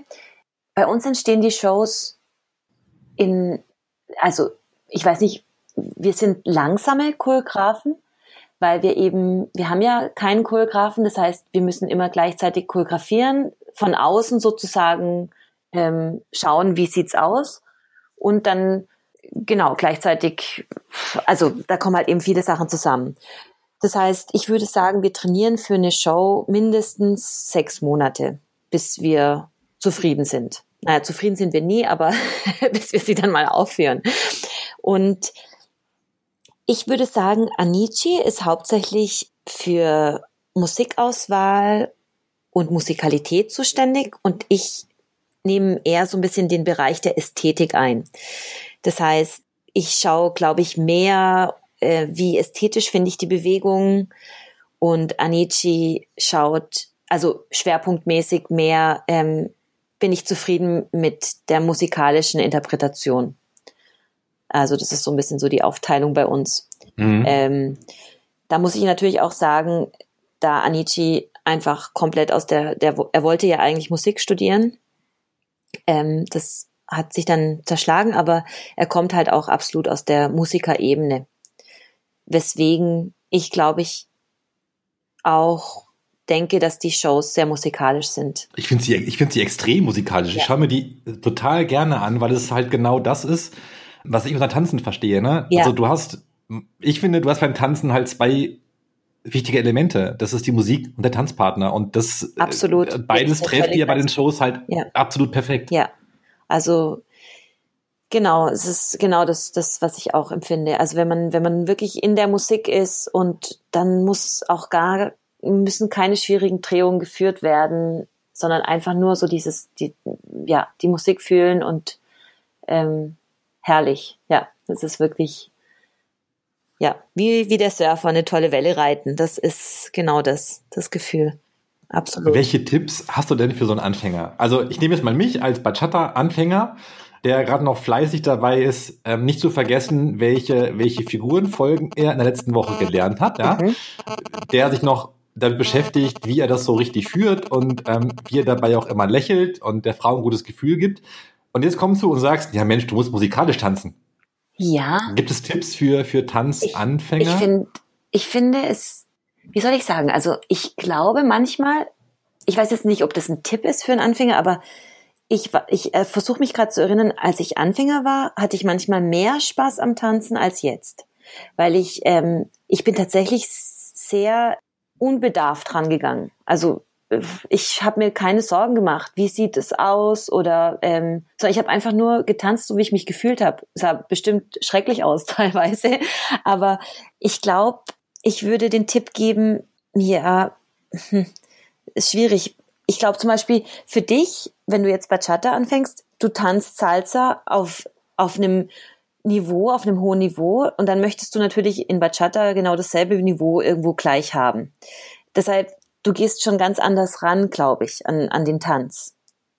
Bei uns entstehen die Shows in, also ich weiß nicht, wir sind langsame Choreografen, weil wir eben, wir haben ja keinen Choreografen, das heißt, wir müssen immer gleichzeitig choreografieren, von außen sozusagen ähm, schauen, wie sieht's aus und dann genau gleichzeitig, also da kommen halt eben viele Sachen zusammen. Das heißt, ich würde sagen, wir trainieren für eine Show mindestens sechs Monate, bis wir zufrieden sind. Naja, zufrieden sind wir nie, aber bis wir sie dann mal aufführen. Und ich würde sagen, Anici ist hauptsächlich für Musikauswahl und Musikalität zuständig und ich nehme eher so ein bisschen den Bereich der Ästhetik ein. Das heißt, ich schaue, glaube ich, mehr, äh, wie ästhetisch finde ich die Bewegung und Anici schaut, also schwerpunktmäßig mehr, ähm, bin ich zufrieden mit der musikalischen Interpretation. Also das ist so ein bisschen so die Aufteilung bei uns. Mhm. Ähm, da muss ich natürlich auch sagen, da Anici einfach komplett aus der, der er wollte ja eigentlich Musik studieren. Ähm, das hat sich dann zerschlagen, aber er kommt halt auch absolut aus der Musikerebene. Weswegen ich glaube ich auch denke, dass die Shows sehr musikalisch sind. Ich finde sie, ich finde sie extrem musikalisch. Ja. Ich schaue mir die total gerne an, weil es halt genau das ist, was ich unter Tanzen verstehe, ne? Ja. Also du hast, ich finde, du hast beim Tanzen halt zwei wichtige Elemente. Das ist die Musik und der Tanzpartner. Und das äh, absolut. Beides trefft ihr bei den Shows halt ja. absolut perfekt. Ja. Also genau, es ist genau das, das, was ich auch empfinde. Also wenn man, wenn man wirklich in der Musik ist und dann muss auch gar, müssen keine schwierigen Drehungen geführt werden, sondern einfach nur so dieses, die, ja, die Musik fühlen und ähm, herrlich. Ja, das ist wirklich, ja, wie, wie der Surfer eine tolle Welle reiten. Das ist genau das, das Gefühl. Absolut. Welche Tipps hast du denn für so einen Anfänger? Also ich nehme jetzt mal mich als Bachata-Anfänger, der gerade noch fleißig dabei ist, ähm, nicht zu vergessen, welche, welche Figurenfolgen er in der letzten Woche gelernt hat, ja? Mhm. Der sich noch damit beschäftigt, wie er das so richtig führt und ähm, wie er dabei auch immer lächelt und der Frau ein gutes Gefühl gibt. Und jetzt kommst du und sagst, ja Mensch, du musst musikalisch tanzen. Ja. Gibt es Tipps für, für Tanzanfänger? Ich, ich, find, ich finde es, wie soll ich sagen, also ich glaube manchmal, ich weiß jetzt nicht, ob das ein Tipp ist für einen Anfänger, aber ich, ich äh, versuche mich gerade zu erinnern, als ich Anfänger war, hatte ich manchmal mehr Spaß am Tanzen als jetzt. Weil ich, ähm, ich bin tatsächlich sehr unbedarft rangegangen. Also ich habe mir keine Sorgen gemacht, wie sieht es aus oder ähm, so, ich habe einfach nur getanzt, so wie ich mich gefühlt habe. Sah bestimmt schrecklich aus teilweise, aber ich glaube, ich würde den Tipp geben, ja, hm, ist schwierig. Ich glaube zum Beispiel für dich, wenn du jetzt Bachata anfängst, du tanzt Salsa auf auf einem Niveau, auf einem hohen Niveau und dann möchtest du natürlich in Bachata genau dasselbe Niveau irgendwo gleich haben. Deshalb du gehst schon ganz anders ran, glaube ich, an, an den Tanz.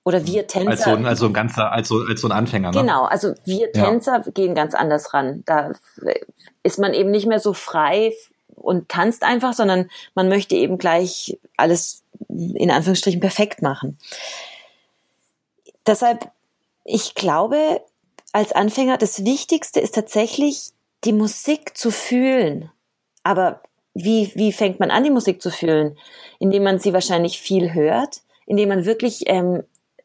Oder wir Tänzer. Als so, ein, als so ein ganzer, als so, als so ein Anfänger, ne? Genau, also wir Tänzer ja. gehen ganz anders ran. Da ist man eben nicht mehr so frei und tanzt einfach, sondern man möchte eben gleich alles in Anführungsstrichen perfekt machen. Deshalb, ich glaube, als Anfänger, das Wichtigste ist tatsächlich, die Musik zu fühlen. Aber wie, wie fängt man an, die Musik zu fühlen? Indem man sie wahrscheinlich viel hört, indem man wirklich ähm,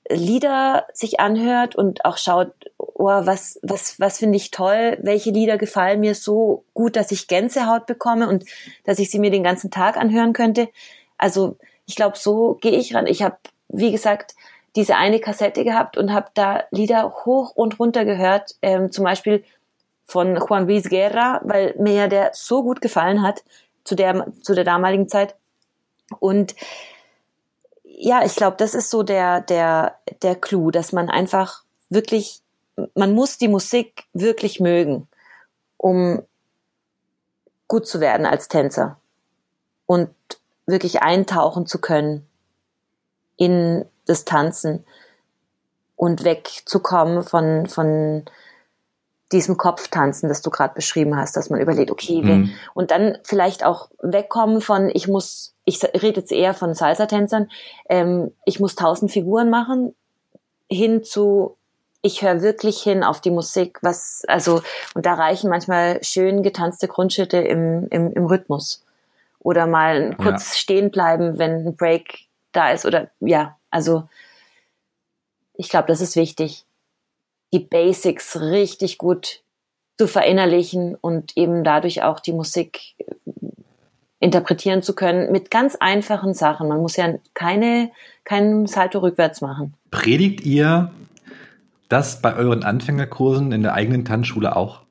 Lieder sich anhört und auch schaut, oh, was, was, was finde ich toll, welche Lieder gefallen mir so gut, dass ich Gänsehaut bekomme und dass ich sie mir den ganzen Tag anhören könnte. Also ich glaube, so gehe ich ran. Ich habe, wie gesagt, diese eine Kassette gehabt und habe da Lieder hoch und runter gehört, ähm, zum Beispiel von Juan Luis Guerra, weil mir ja der so gut gefallen hat zu der, zu der damaligen Zeit. Und ja, ich glaube, das ist so der, der, der Clou, dass man einfach wirklich, man muss die Musik wirklich mögen, um gut zu werden als Tänzer und wirklich eintauchen zu können in das Tanzen und wegzukommen von, von diesem Kopftanzen, das du gerade beschrieben hast, dass man überlegt, okay, mhm. und dann vielleicht auch wegkommen von, ich muss, ich rede jetzt eher von Salsa-Tänzern, ähm, ich muss tausend Figuren machen, hin zu, ich höre wirklich hin auf die Musik, was, also, und da reichen manchmal schön getanzte Grundschritte im, im, im Rhythmus. Oder mal kurz ja. stehen bleiben, wenn ein Break da ist, oder, ja, also, ich glaube, das ist wichtig die Basics richtig gut zu verinnerlichen und eben dadurch auch die Musik äh, interpretieren zu können mit ganz einfachen Sachen. Man muss ja keine, keinen Salto rückwärts machen. Predigt ihr das bei euren Anfängerkursen in der eigenen Tanzschule auch?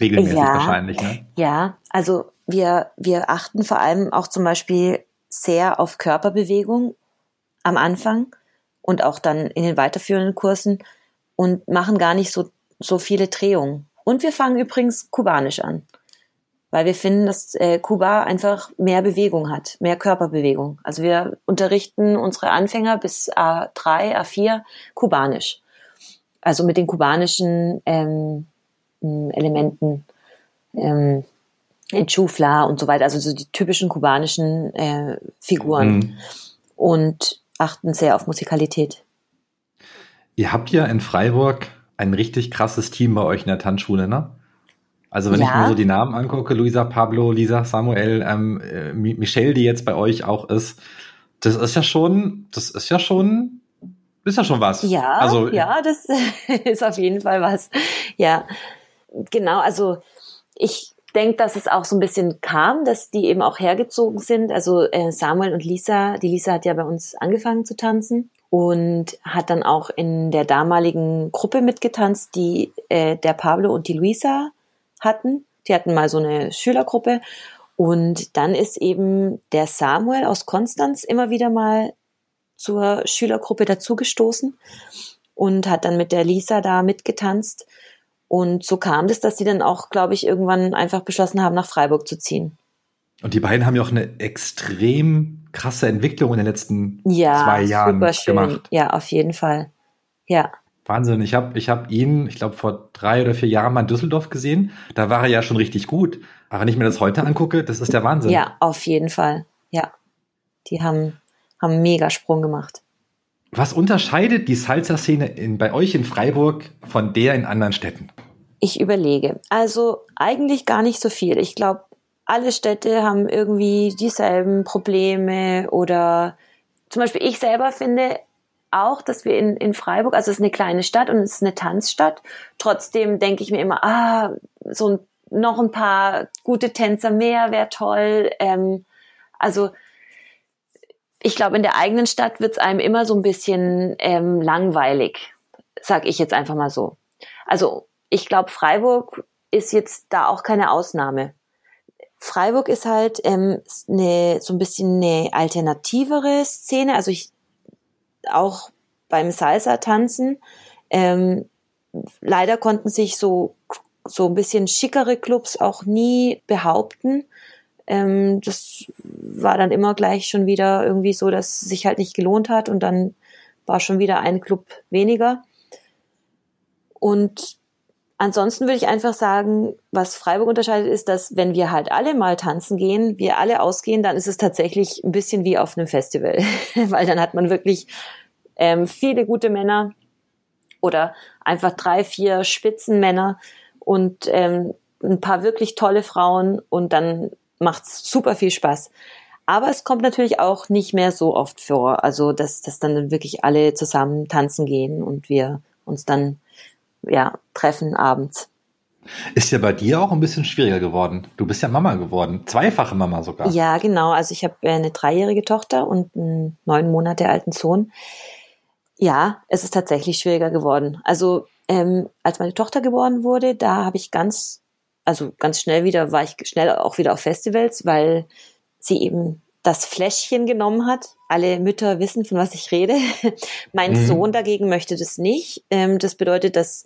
Regelmäßig ja, wahrscheinlich, ne? Ja, also wir, wir achten vor allem auch zum Beispiel sehr auf Körperbewegung am Anfang und auch dann in den weiterführenden Kursen und machen gar nicht so, so viele Drehungen. Und wir fangen übrigens kubanisch an, weil wir finden, dass äh, Kuba einfach mehr Bewegung hat, mehr Körperbewegung. Also wir unterrichten unsere Anfänger bis A3, A4 kubanisch. Also mit den kubanischen ähm, Elementen, ähm, Chufla und so weiter, also so die typischen kubanischen äh, Figuren. Mhm. Und achten sehr auf Musikalität. Ihr habt ja in Freiburg ein richtig krasses Team bei euch in der Tanzschule, ne? Also wenn ja. ich mir so die Namen angucke, Luisa, Pablo, Lisa, Samuel, ähm, äh, Michelle, die jetzt bei euch auch ist, das ist ja schon, das ist ja schon, ist ja schon was. Ja, also, ja, das ist auf jeden Fall was. Ja, genau. Also ich denke, dass es auch so ein bisschen kam, dass die eben auch hergezogen sind. Also äh, Samuel und Lisa, die Lisa hat ja bei uns angefangen zu tanzen und hat dann auch in der damaligen Gruppe mitgetanzt, die äh, der Pablo und die Luisa hatten. Die hatten mal so eine Schülergruppe. Und dann ist eben der Samuel aus Konstanz immer wieder mal zur Schülergruppe dazugestoßen und hat dann mit der Lisa da mitgetanzt. Und so kam es, dass sie dann auch, glaube ich, irgendwann einfach beschlossen haben, nach Freiburg zu ziehen. Und die beiden haben ja auch eine extrem krasse Entwicklung in den letzten ja, zwei Jahren super schön. gemacht. Ja, auf jeden Fall. Ja. Wahnsinn. Ich habe ich hab ihn, ich glaube, vor drei oder vier Jahren mal in Düsseldorf gesehen. Da war er ja schon richtig gut. Aber wenn ich mir das heute angucke, das ist der Wahnsinn. Ja, auf jeden Fall. Ja. Die haben, haben einen Megasprung gemacht. Was unterscheidet die Salsa-Szene bei euch in Freiburg von der in anderen Städten? Ich überlege. Also eigentlich gar nicht so viel. Ich glaube, alle Städte haben irgendwie dieselben Probleme oder zum Beispiel ich selber finde auch, dass wir in, in Freiburg, also es ist eine kleine Stadt und es ist eine Tanzstadt, trotzdem denke ich mir immer, ah, so ein, noch ein paar gute Tänzer mehr wäre toll. Ähm, also ich glaube, in der eigenen Stadt wird es einem immer so ein bisschen ähm, langweilig, sag ich jetzt einfach mal so. Also ich glaube, Freiburg ist jetzt da auch keine Ausnahme. Freiburg ist halt ähm, eine, so ein bisschen eine alternativere Szene. Also ich auch beim Salsa-Tanzen. Ähm, leider konnten sich so, so ein bisschen schickere Clubs auch nie behaupten. Ähm, das war dann immer gleich schon wieder irgendwie so, dass es sich halt nicht gelohnt hat und dann war schon wieder ein Club weniger. Und ansonsten würde ich einfach sagen, was Freiburg unterscheidet, ist, dass wenn wir halt alle mal tanzen gehen, wir alle ausgehen, dann ist es tatsächlich ein bisschen wie auf einem Festival, weil dann hat man wirklich ähm, viele gute Männer oder einfach drei, vier Spitzenmänner und ähm, ein paar wirklich tolle Frauen und dann macht's super viel Spaß. Aber es kommt natürlich auch nicht mehr so oft vor, also dass, dass dann wirklich alle zusammen tanzen gehen und wir uns dann ja treffen abends. Ist ja bei dir auch ein bisschen schwieriger geworden. Du bist ja Mama geworden, zweifache Mama sogar. Ja, genau. Also ich habe eine dreijährige Tochter und einen neun Monate alten Sohn. Ja, es ist tatsächlich schwieriger geworden. Also ähm, als meine Tochter geboren wurde, da habe ich ganz, also ganz schnell wieder, war ich schnell auch wieder auf Festivals, weil sie eben das Fläschchen genommen hat. Alle Mütter wissen, von was ich rede. mein mhm. Sohn dagegen möchte das nicht. Ähm, das bedeutet, dass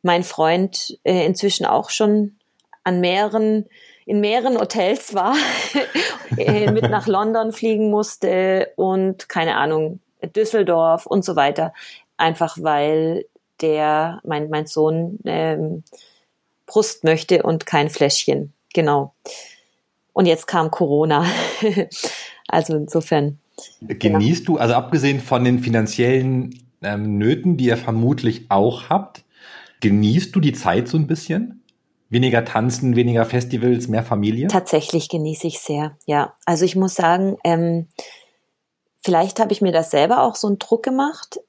mein Freund äh, inzwischen auch schon an mehreren in mehreren Hotels war, äh, mit nach London fliegen musste und keine Ahnung, Düsseldorf und so weiter. Einfach weil der, mein, mein Sohn, ähm, Brust möchte und kein Fläschchen. Genau. Und jetzt kam Corona. also insofern. Genießt genau. du, also abgesehen von den finanziellen ähm, Nöten, die ihr vermutlich auch habt, genießt du die Zeit so ein bisschen? Weniger tanzen, weniger Festivals, mehr Familie? Tatsächlich genieße ich sehr, ja. Also ich muss sagen, ähm, vielleicht habe ich mir das selber auch so einen Druck gemacht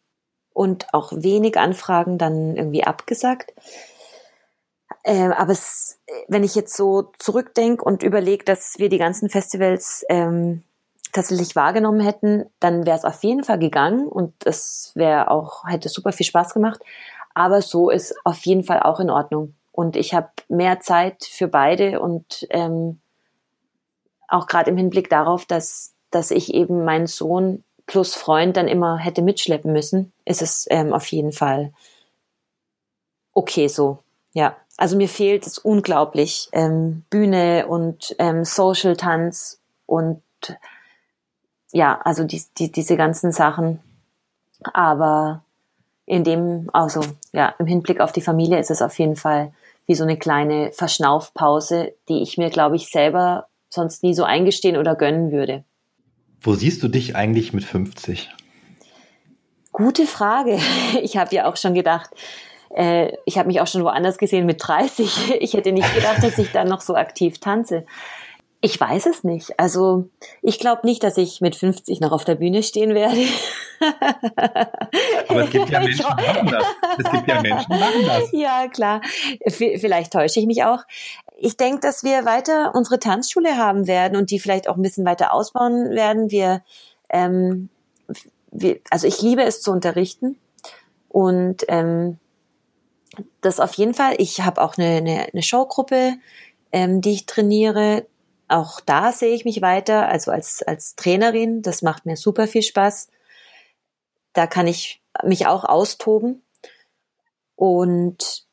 und auch wenig Anfragen dann irgendwie abgesagt. Äh, aber es, wenn ich jetzt so zurückdenke und überlege, dass wir die ganzen Festivals ähm, tatsächlich wahrgenommen hätten, dann wäre es auf jeden Fall gegangen und es wäre auch, hätte super viel Spaß gemacht. Aber so ist auf jeden Fall auch in Ordnung. Und ich habe mehr Zeit für beide und ähm, auch gerade im Hinblick darauf, dass, dass ich eben meinen Sohn plus Freund dann immer hätte mitschleppen müssen, ist es ähm, auf jeden Fall okay so. Ja, also mir fehlt es unglaublich. Ähm, Bühne und ähm, Social Tanz und ja, also die, die, diese ganzen Sachen. Aber in dem, also ja, im Hinblick auf die Familie ist es auf jeden Fall wie so eine kleine Verschnaufpause, die ich mir, glaube ich, selber sonst nie so eingestehen oder gönnen würde. Wo siehst du dich eigentlich mit 50? Gute Frage. Ich habe ja auch schon gedacht, äh, ich habe mich auch schon woanders gesehen mit 30. Ich hätte nicht gedacht, dass ich dann noch so aktiv tanze. Ich weiß es nicht. Also ich glaube nicht, dass ich mit 50 noch auf der Bühne stehen werde. Aber es gibt ja Menschen, die machen das. Es gibt ja Menschen, die machen das. Ja, klar. Vielleicht täusche ich mich auch. Ich denke, dass wir weiter unsere Tanzschule haben werden und die vielleicht auch ein bisschen weiter ausbauen werden. Wir, ähm, wir also ich liebe es zu unterrichten und ähm, das auf jeden Fall. Ich habe auch eine, eine, eine Showgruppe, ähm, die ich trainiere. Auch da sehe ich mich weiter, also als, als Trainerin. Das macht mir super viel Spaß. Da kann ich mich auch austoben. Und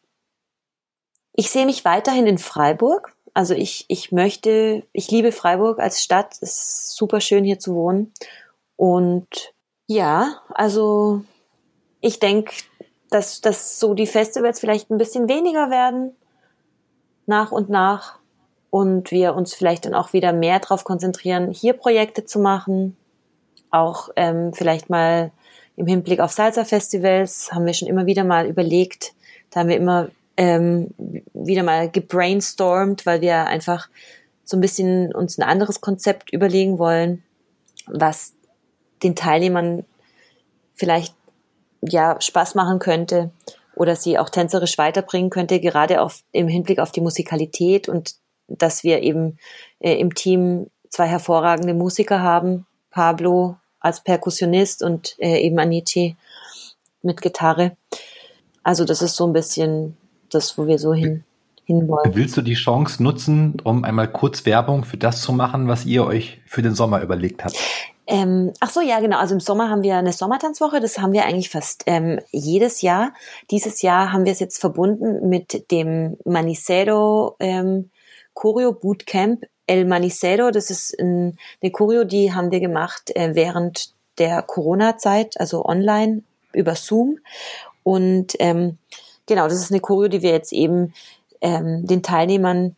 ich sehe mich weiterhin in Freiburg. Also ich, ich möchte, ich liebe Freiburg als Stadt. Es ist super schön hier zu wohnen. Und ja, also ich denke, dass, dass so die Festivals vielleicht ein bisschen weniger werden nach und nach und wir uns vielleicht dann auch wieder mehr darauf konzentrieren, hier Projekte zu machen. Auch ähm, vielleicht mal im Hinblick auf Salsa-Festivals haben wir schon immer wieder mal überlegt. Da haben wir immer ähm, wieder mal gebrainstormt, weil wir einfach so ein bisschen uns ein anderes Konzept überlegen wollen, was den Teilnehmern vielleicht ja Spaß machen könnte oder sie auch tänzerisch weiterbringen könnte, gerade auf, im Hinblick auf die Musikalität und dass wir eben äh, im Team zwei hervorragende Musiker haben, Pablo als Perkussionist und äh, eben Anici mit Gitarre. Also das ist so ein bisschen das, wo wir so hin, hinwollen. Willst du die Chance nutzen, um einmal kurz Werbung für das zu machen, was ihr euch für den Sommer überlegt habt? Ähm, ach so, ja, genau. Also im Sommer haben wir eine Sommertanzwoche. Das haben wir eigentlich fast ähm, jedes Jahr. Dieses Jahr haben wir es jetzt verbunden mit dem Manicero ähm, Choreo Bootcamp El Manicero. Das ist ein, eine Choreo, die haben wir gemacht äh, während der Corona-Zeit, also online über Zoom. Und ähm, genau, das ist eine Choreo, die wir jetzt eben ähm, den Teilnehmern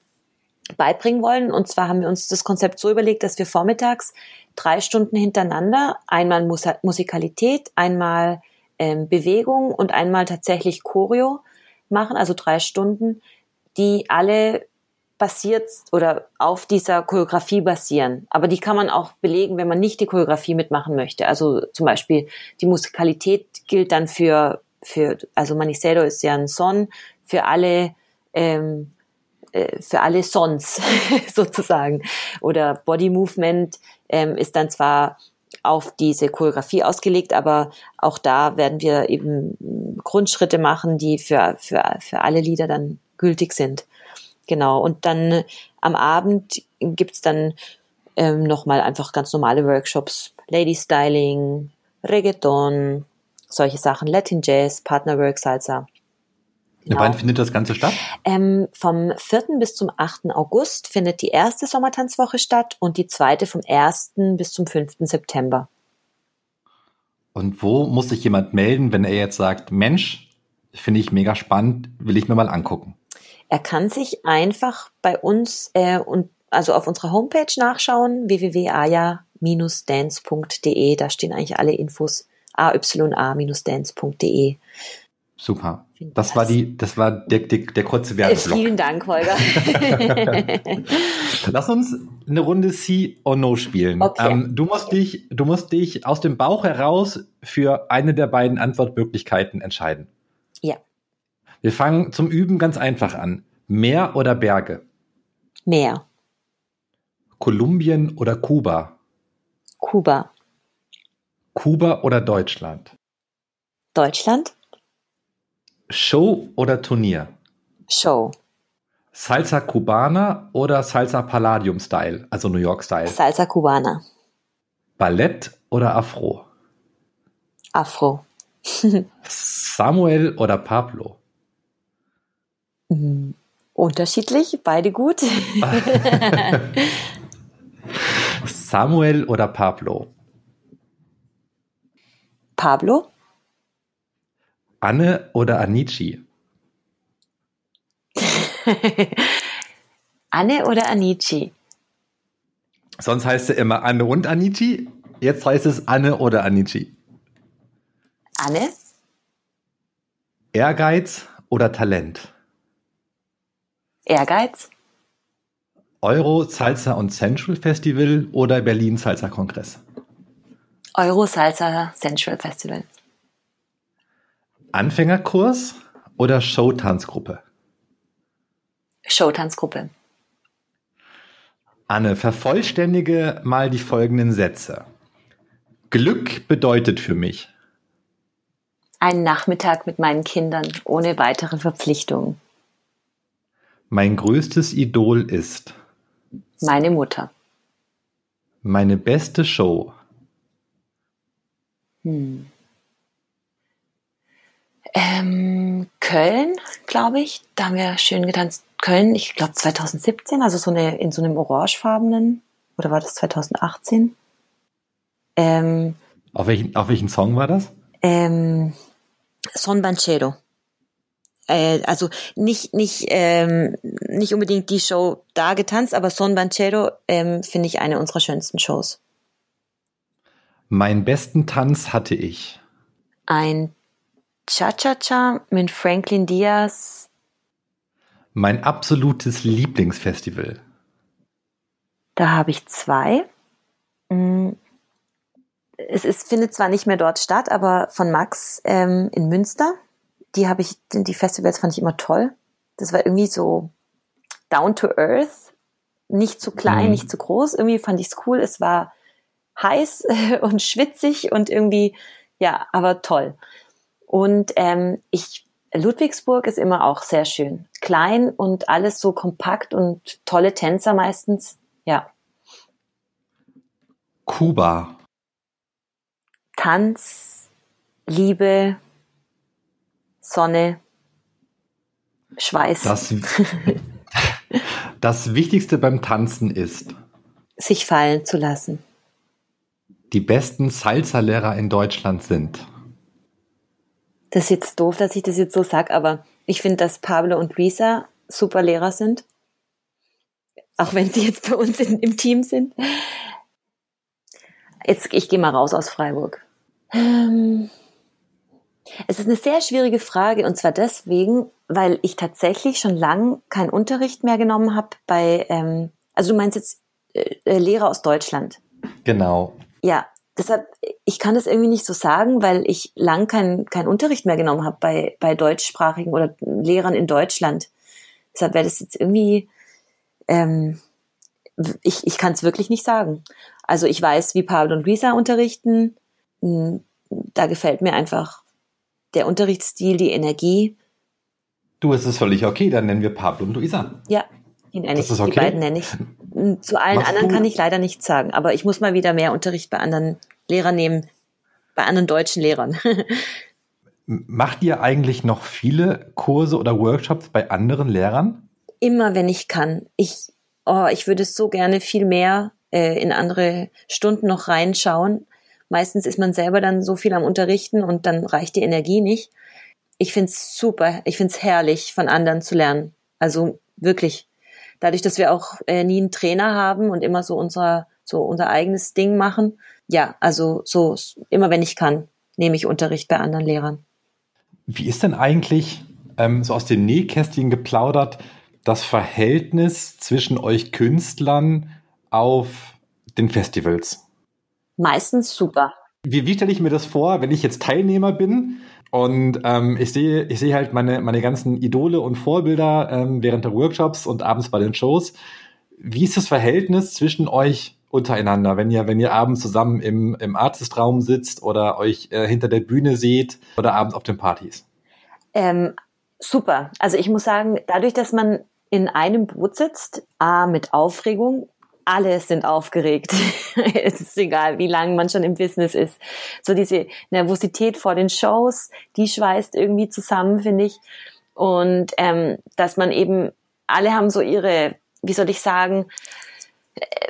beibringen wollen. Und zwar haben wir uns das Konzept so überlegt, dass wir vormittags drei Stunden hintereinander einmal Mus Musikalität, einmal ähm, Bewegung und einmal tatsächlich Choreo machen, also drei Stunden, die alle basiert oder auf dieser Choreografie basieren. Aber die kann man auch belegen, wenn man nicht die Choreografie mitmachen möchte. Also zum Beispiel die Musikalität gilt dann für, für also Manicero ist ja ein Son, für alle ähm, äh, für alle Sons sozusagen. Oder Body Movement ähm, ist dann zwar auf diese Choreografie ausgelegt, aber auch da werden wir eben Grundschritte machen, die für, für, für alle Lieder dann gültig sind. Genau. Und dann am Abend gibt's dann ähm, nochmal einfach ganz normale Workshops, Lady Styling, Reggaeton, solche Sachen, Latin Jazz, Partnerwork, Salsa. Genau. Wann findet das Ganze statt? Ähm, vom 4. bis zum 8. August findet die erste Sommertanzwoche statt und die zweite vom 1. bis zum 5. September. Und wo muss sich jemand melden, wenn er jetzt sagt, Mensch, finde ich mega spannend, will ich mir mal angucken? Er kann sich einfach bei uns äh, und also auf unserer Homepage nachschauen, www.aya-dance.de. Da stehen eigentlich alle Infos aya-dance.de. Super. Das war die, das war der, der, der kurze Werbeblock. Vielen Dank, Holger. Lass uns eine Runde See or No spielen. Okay. Ähm, du musst dich, du musst dich aus dem Bauch heraus für eine der beiden Antwortmöglichkeiten entscheiden. Wir fangen zum Üben ganz einfach an. Meer oder Berge? Meer. Kolumbien oder Kuba? Kuba. Kuba oder Deutschland? Deutschland. Show oder Turnier? Show. Salsa Cubana oder Salsa Palladium Style, also New York Style? Salsa Cubana. Ballett oder Afro? Afro. Samuel oder Pablo? Unterschiedlich, beide gut. Samuel oder Pablo? Pablo. Anne oder Anici? Anne oder Anici? Sonst heißt es immer Anne und Anici. Jetzt heißt es Anne oder Anici. Anne? Ehrgeiz oder Talent? Ehrgeiz? Euro Salsa und Central Festival oder Berlin Salsa Kongress? Euro Salsa Central Festival. Anfängerkurs oder Showtanzgruppe? Showtanzgruppe. Anne, vervollständige mal die folgenden Sätze. Glück bedeutet für mich. Ein Nachmittag mit meinen Kindern ohne weitere Verpflichtungen. Mein größtes Idol ist. Meine Mutter. Meine beste Show. Hm. Ähm, Köln, glaube ich. Da haben wir schön getanzt. Köln, ich glaube 2017, also so eine in so einem orangefarbenen. Oder war das 2018? Ähm, auf, welchen, auf welchen Song war das? Ähm, Son Banchero. Äh, also nicht, nicht, ähm, nicht unbedingt die Show da getanzt, aber Son Banchero ähm, finde ich eine unserer schönsten Shows. Meinen besten Tanz hatte ich. Ein Cha-Cha-Cha mit Franklin Diaz. Mein absolutes Lieblingsfestival. Da habe ich zwei. Mm. Es ist, findet zwar nicht mehr dort statt, aber von Max ähm, in Münster. Die habe ich, die Festivals fand ich immer toll. Das war irgendwie so down to earth, nicht zu klein, mhm. nicht zu groß. Irgendwie fand ich es cool. Es war heiß und schwitzig und irgendwie, ja, aber toll. Und ähm, ich, Ludwigsburg ist immer auch sehr schön. Klein und alles so kompakt und tolle Tänzer meistens. Ja. Kuba. Tanz, Liebe, Sonne, Schweiß. Das, das Wichtigste beim Tanzen ist, sich fallen zu lassen. Die besten Salsa-Lehrer in Deutschland sind das ist jetzt doof, dass ich das jetzt so sag, aber Ich finde, dass Pablo und Luisa super Lehrer sind. Auch wenn sie jetzt bei uns in, im Team sind. Jetzt, ich gehe mal raus aus Freiburg. Ähm, es ist eine sehr schwierige Frage und zwar deswegen, weil ich tatsächlich schon lange keinen Unterricht mehr genommen habe bei, ähm, also du meinst jetzt äh, äh, Lehrer aus Deutschland. Genau. Ja, deshalb, ich kann das irgendwie nicht so sagen, weil ich lang keinen kein Unterricht mehr genommen habe bei, bei deutschsprachigen oder Lehrern in Deutschland. Deshalb wäre das jetzt irgendwie, ähm, ich, ich kann es wirklich nicht sagen. Also ich weiß, wie Pablo und Luisa unterrichten. Hm, da gefällt mir einfach der Unterrichtsstil, die Energie. Du, es ist völlig okay, dann nennen wir Pablo und Luisa. Ja, die nenne ich. Okay. Die beiden nenne ich. Zu allen Machst anderen du? kann ich leider nichts sagen, aber ich muss mal wieder mehr Unterricht bei anderen Lehrern nehmen, bei anderen deutschen Lehrern. Macht ihr eigentlich noch viele Kurse oder Workshops bei anderen Lehrern? Immer, wenn ich kann. Ich, oh, ich würde so gerne viel mehr äh, in andere Stunden noch reinschauen. Meistens ist man selber dann so viel am Unterrichten und dann reicht die Energie nicht. Ich find's super, ich find's herrlich, von anderen zu lernen. Also wirklich. Dadurch, dass wir auch äh, nie einen Trainer haben und immer so unser, so unser eigenes Ding machen. Ja, also so immer wenn ich kann, nehme ich Unterricht bei anderen Lehrern. Wie ist denn eigentlich ähm, so aus den Nähkästchen geplaudert das Verhältnis zwischen euch Künstlern auf den Festivals? Meistens super. Wie, wie stelle ich mir das vor, wenn ich jetzt Teilnehmer bin und ähm, ich sehe ich sehe halt meine, meine ganzen Idole und Vorbilder ähm, während der Workshops und abends bei den Shows. Wie ist das Verhältnis zwischen euch untereinander, wenn ihr, wenn ihr abends zusammen im, im Artistraum sitzt oder euch äh, hinter der Bühne seht oder abends auf den Partys? Ähm, super. Also ich muss sagen, dadurch, dass man in einem Boot sitzt, A, mit Aufregung, alle sind aufgeregt. es ist egal, wie lange man schon im Business ist. So diese Nervosität vor den Shows, die schweißt irgendwie zusammen, finde ich. Und ähm, dass man eben, alle haben so ihre, wie soll ich sagen,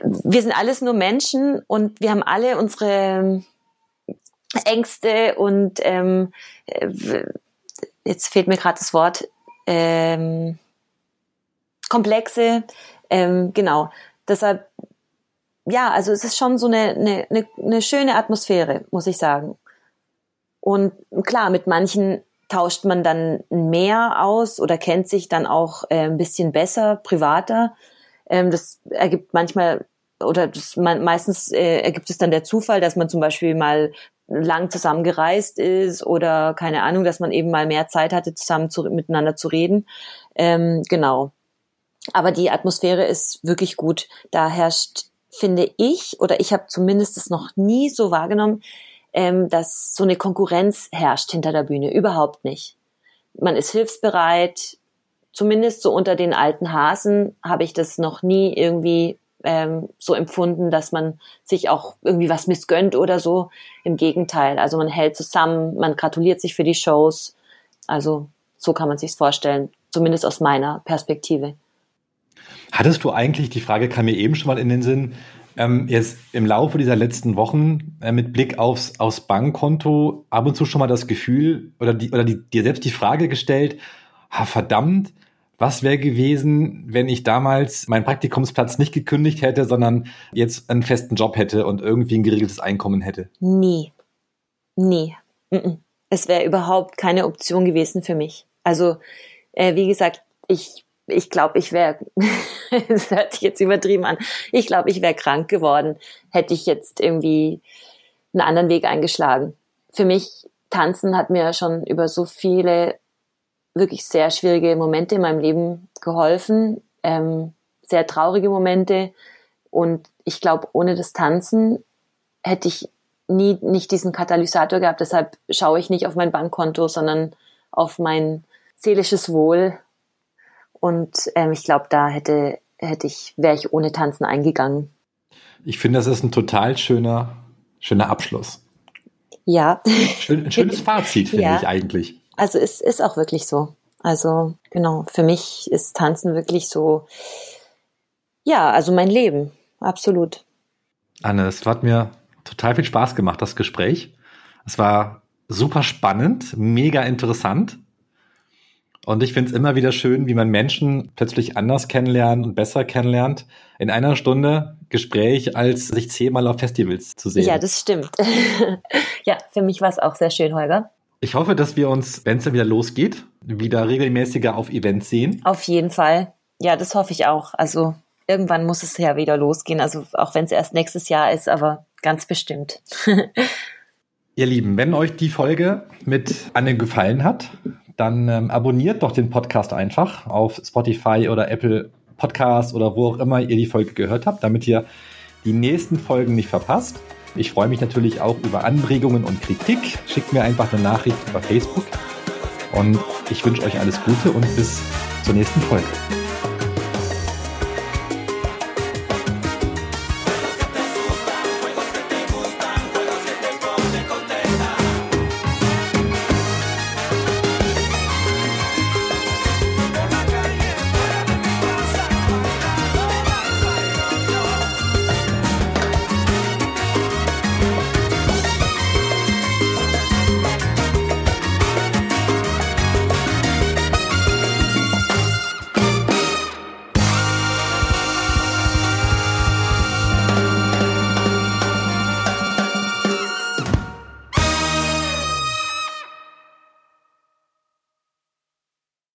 wir sind alles nur Menschen und wir haben alle unsere Ängste und ähm, jetzt fehlt mir gerade das Wort, ähm, Komplexe, ähm, genau. Deshalb, ja, also es ist schon so eine, eine, eine, eine schöne Atmosphäre, muss ich sagen. Und klar, mit manchen tauscht man dann mehr aus oder kennt sich dann auch äh, ein bisschen besser, privater. Ähm, das ergibt manchmal oder das, man, meistens äh, ergibt es dann der Zufall, dass man zum Beispiel mal lang zusammen gereist ist oder keine Ahnung, dass man eben mal mehr Zeit hatte, zusammen zu, miteinander zu reden. Ähm, genau. Aber die Atmosphäre ist wirklich gut. Da herrscht, finde ich, oder ich habe zumindest es noch nie so wahrgenommen, ähm, dass so eine Konkurrenz herrscht hinter der Bühne. Überhaupt nicht. Man ist hilfsbereit. Zumindest so unter den alten Hasen habe ich das noch nie irgendwie ähm, so empfunden, dass man sich auch irgendwie was missgönnt oder so. Im Gegenteil. Also man hält zusammen, man gratuliert sich für die Shows. Also so kann man sich's vorstellen. Zumindest aus meiner Perspektive. Hattest du eigentlich, die Frage kam mir eben schon mal in den Sinn, ähm, jetzt im Laufe dieser letzten Wochen äh, mit Blick aufs, aufs Bankkonto ab und zu schon mal das Gefühl oder, die, oder die, dir selbst die Frage gestellt, ha, verdammt, was wäre gewesen, wenn ich damals meinen Praktikumsplatz nicht gekündigt hätte, sondern jetzt einen festen Job hätte und irgendwie ein geregeltes Einkommen hätte? Nie. Nie. Es wäre überhaupt keine Option gewesen für mich. Also, äh, wie gesagt, ich ich glaube, ich wäre, das hört sich jetzt übertrieben an, ich glaube, ich wäre krank geworden, hätte ich jetzt irgendwie einen anderen Weg eingeschlagen. Für mich, Tanzen hat mir schon über so viele wirklich sehr schwierige Momente in meinem Leben geholfen, ähm, sehr traurige Momente. Und ich glaube, ohne das Tanzen hätte ich nie nicht diesen Katalysator gehabt. Deshalb schaue ich nicht auf mein Bankkonto, sondern auf mein seelisches Wohl und ähm, ich glaube, da hätte, hätte ich, wäre ich ohne Tanzen eingegangen. Ich finde, das ist ein total schöner, schöner Abschluss. Ja. Schön, schönes Fazit, finde ja. ich eigentlich. Also es ist auch wirklich so. Also genau, für mich ist Tanzen wirklich so, ja, also mein Leben, absolut. Anne, es hat mir total viel Spaß gemacht, das Gespräch. Es war super spannend, mega interessant. Und ich finde es immer wieder schön, wie man Menschen plötzlich anders kennenlernt und besser kennenlernt. In einer Stunde Gespräch, als sich zehnmal auf Festivals zu sehen. Ja, das stimmt. ja, für mich war es auch sehr schön, Holger. Ich hoffe, dass wir uns, wenn es dann wieder losgeht, wieder regelmäßiger auf Events sehen. Auf jeden Fall. Ja, das hoffe ich auch. Also irgendwann muss es ja wieder losgehen. Also auch wenn es erst nächstes Jahr ist, aber ganz bestimmt. Ihr Lieben, wenn euch die Folge mit Anne gefallen hat, dann ähm, abonniert doch den Podcast einfach auf Spotify oder Apple Podcast oder wo auch immer ihr die Folge gehört habt, damit ihr die nächsten Folgen nicht verpasst. Ich freue mich natürlich auch über Anregungen und Kritik. Schickt mir einfach eine Nachricht über Facebook. Und ich wünsche euch alles Gute und bis zur nächsten Folge.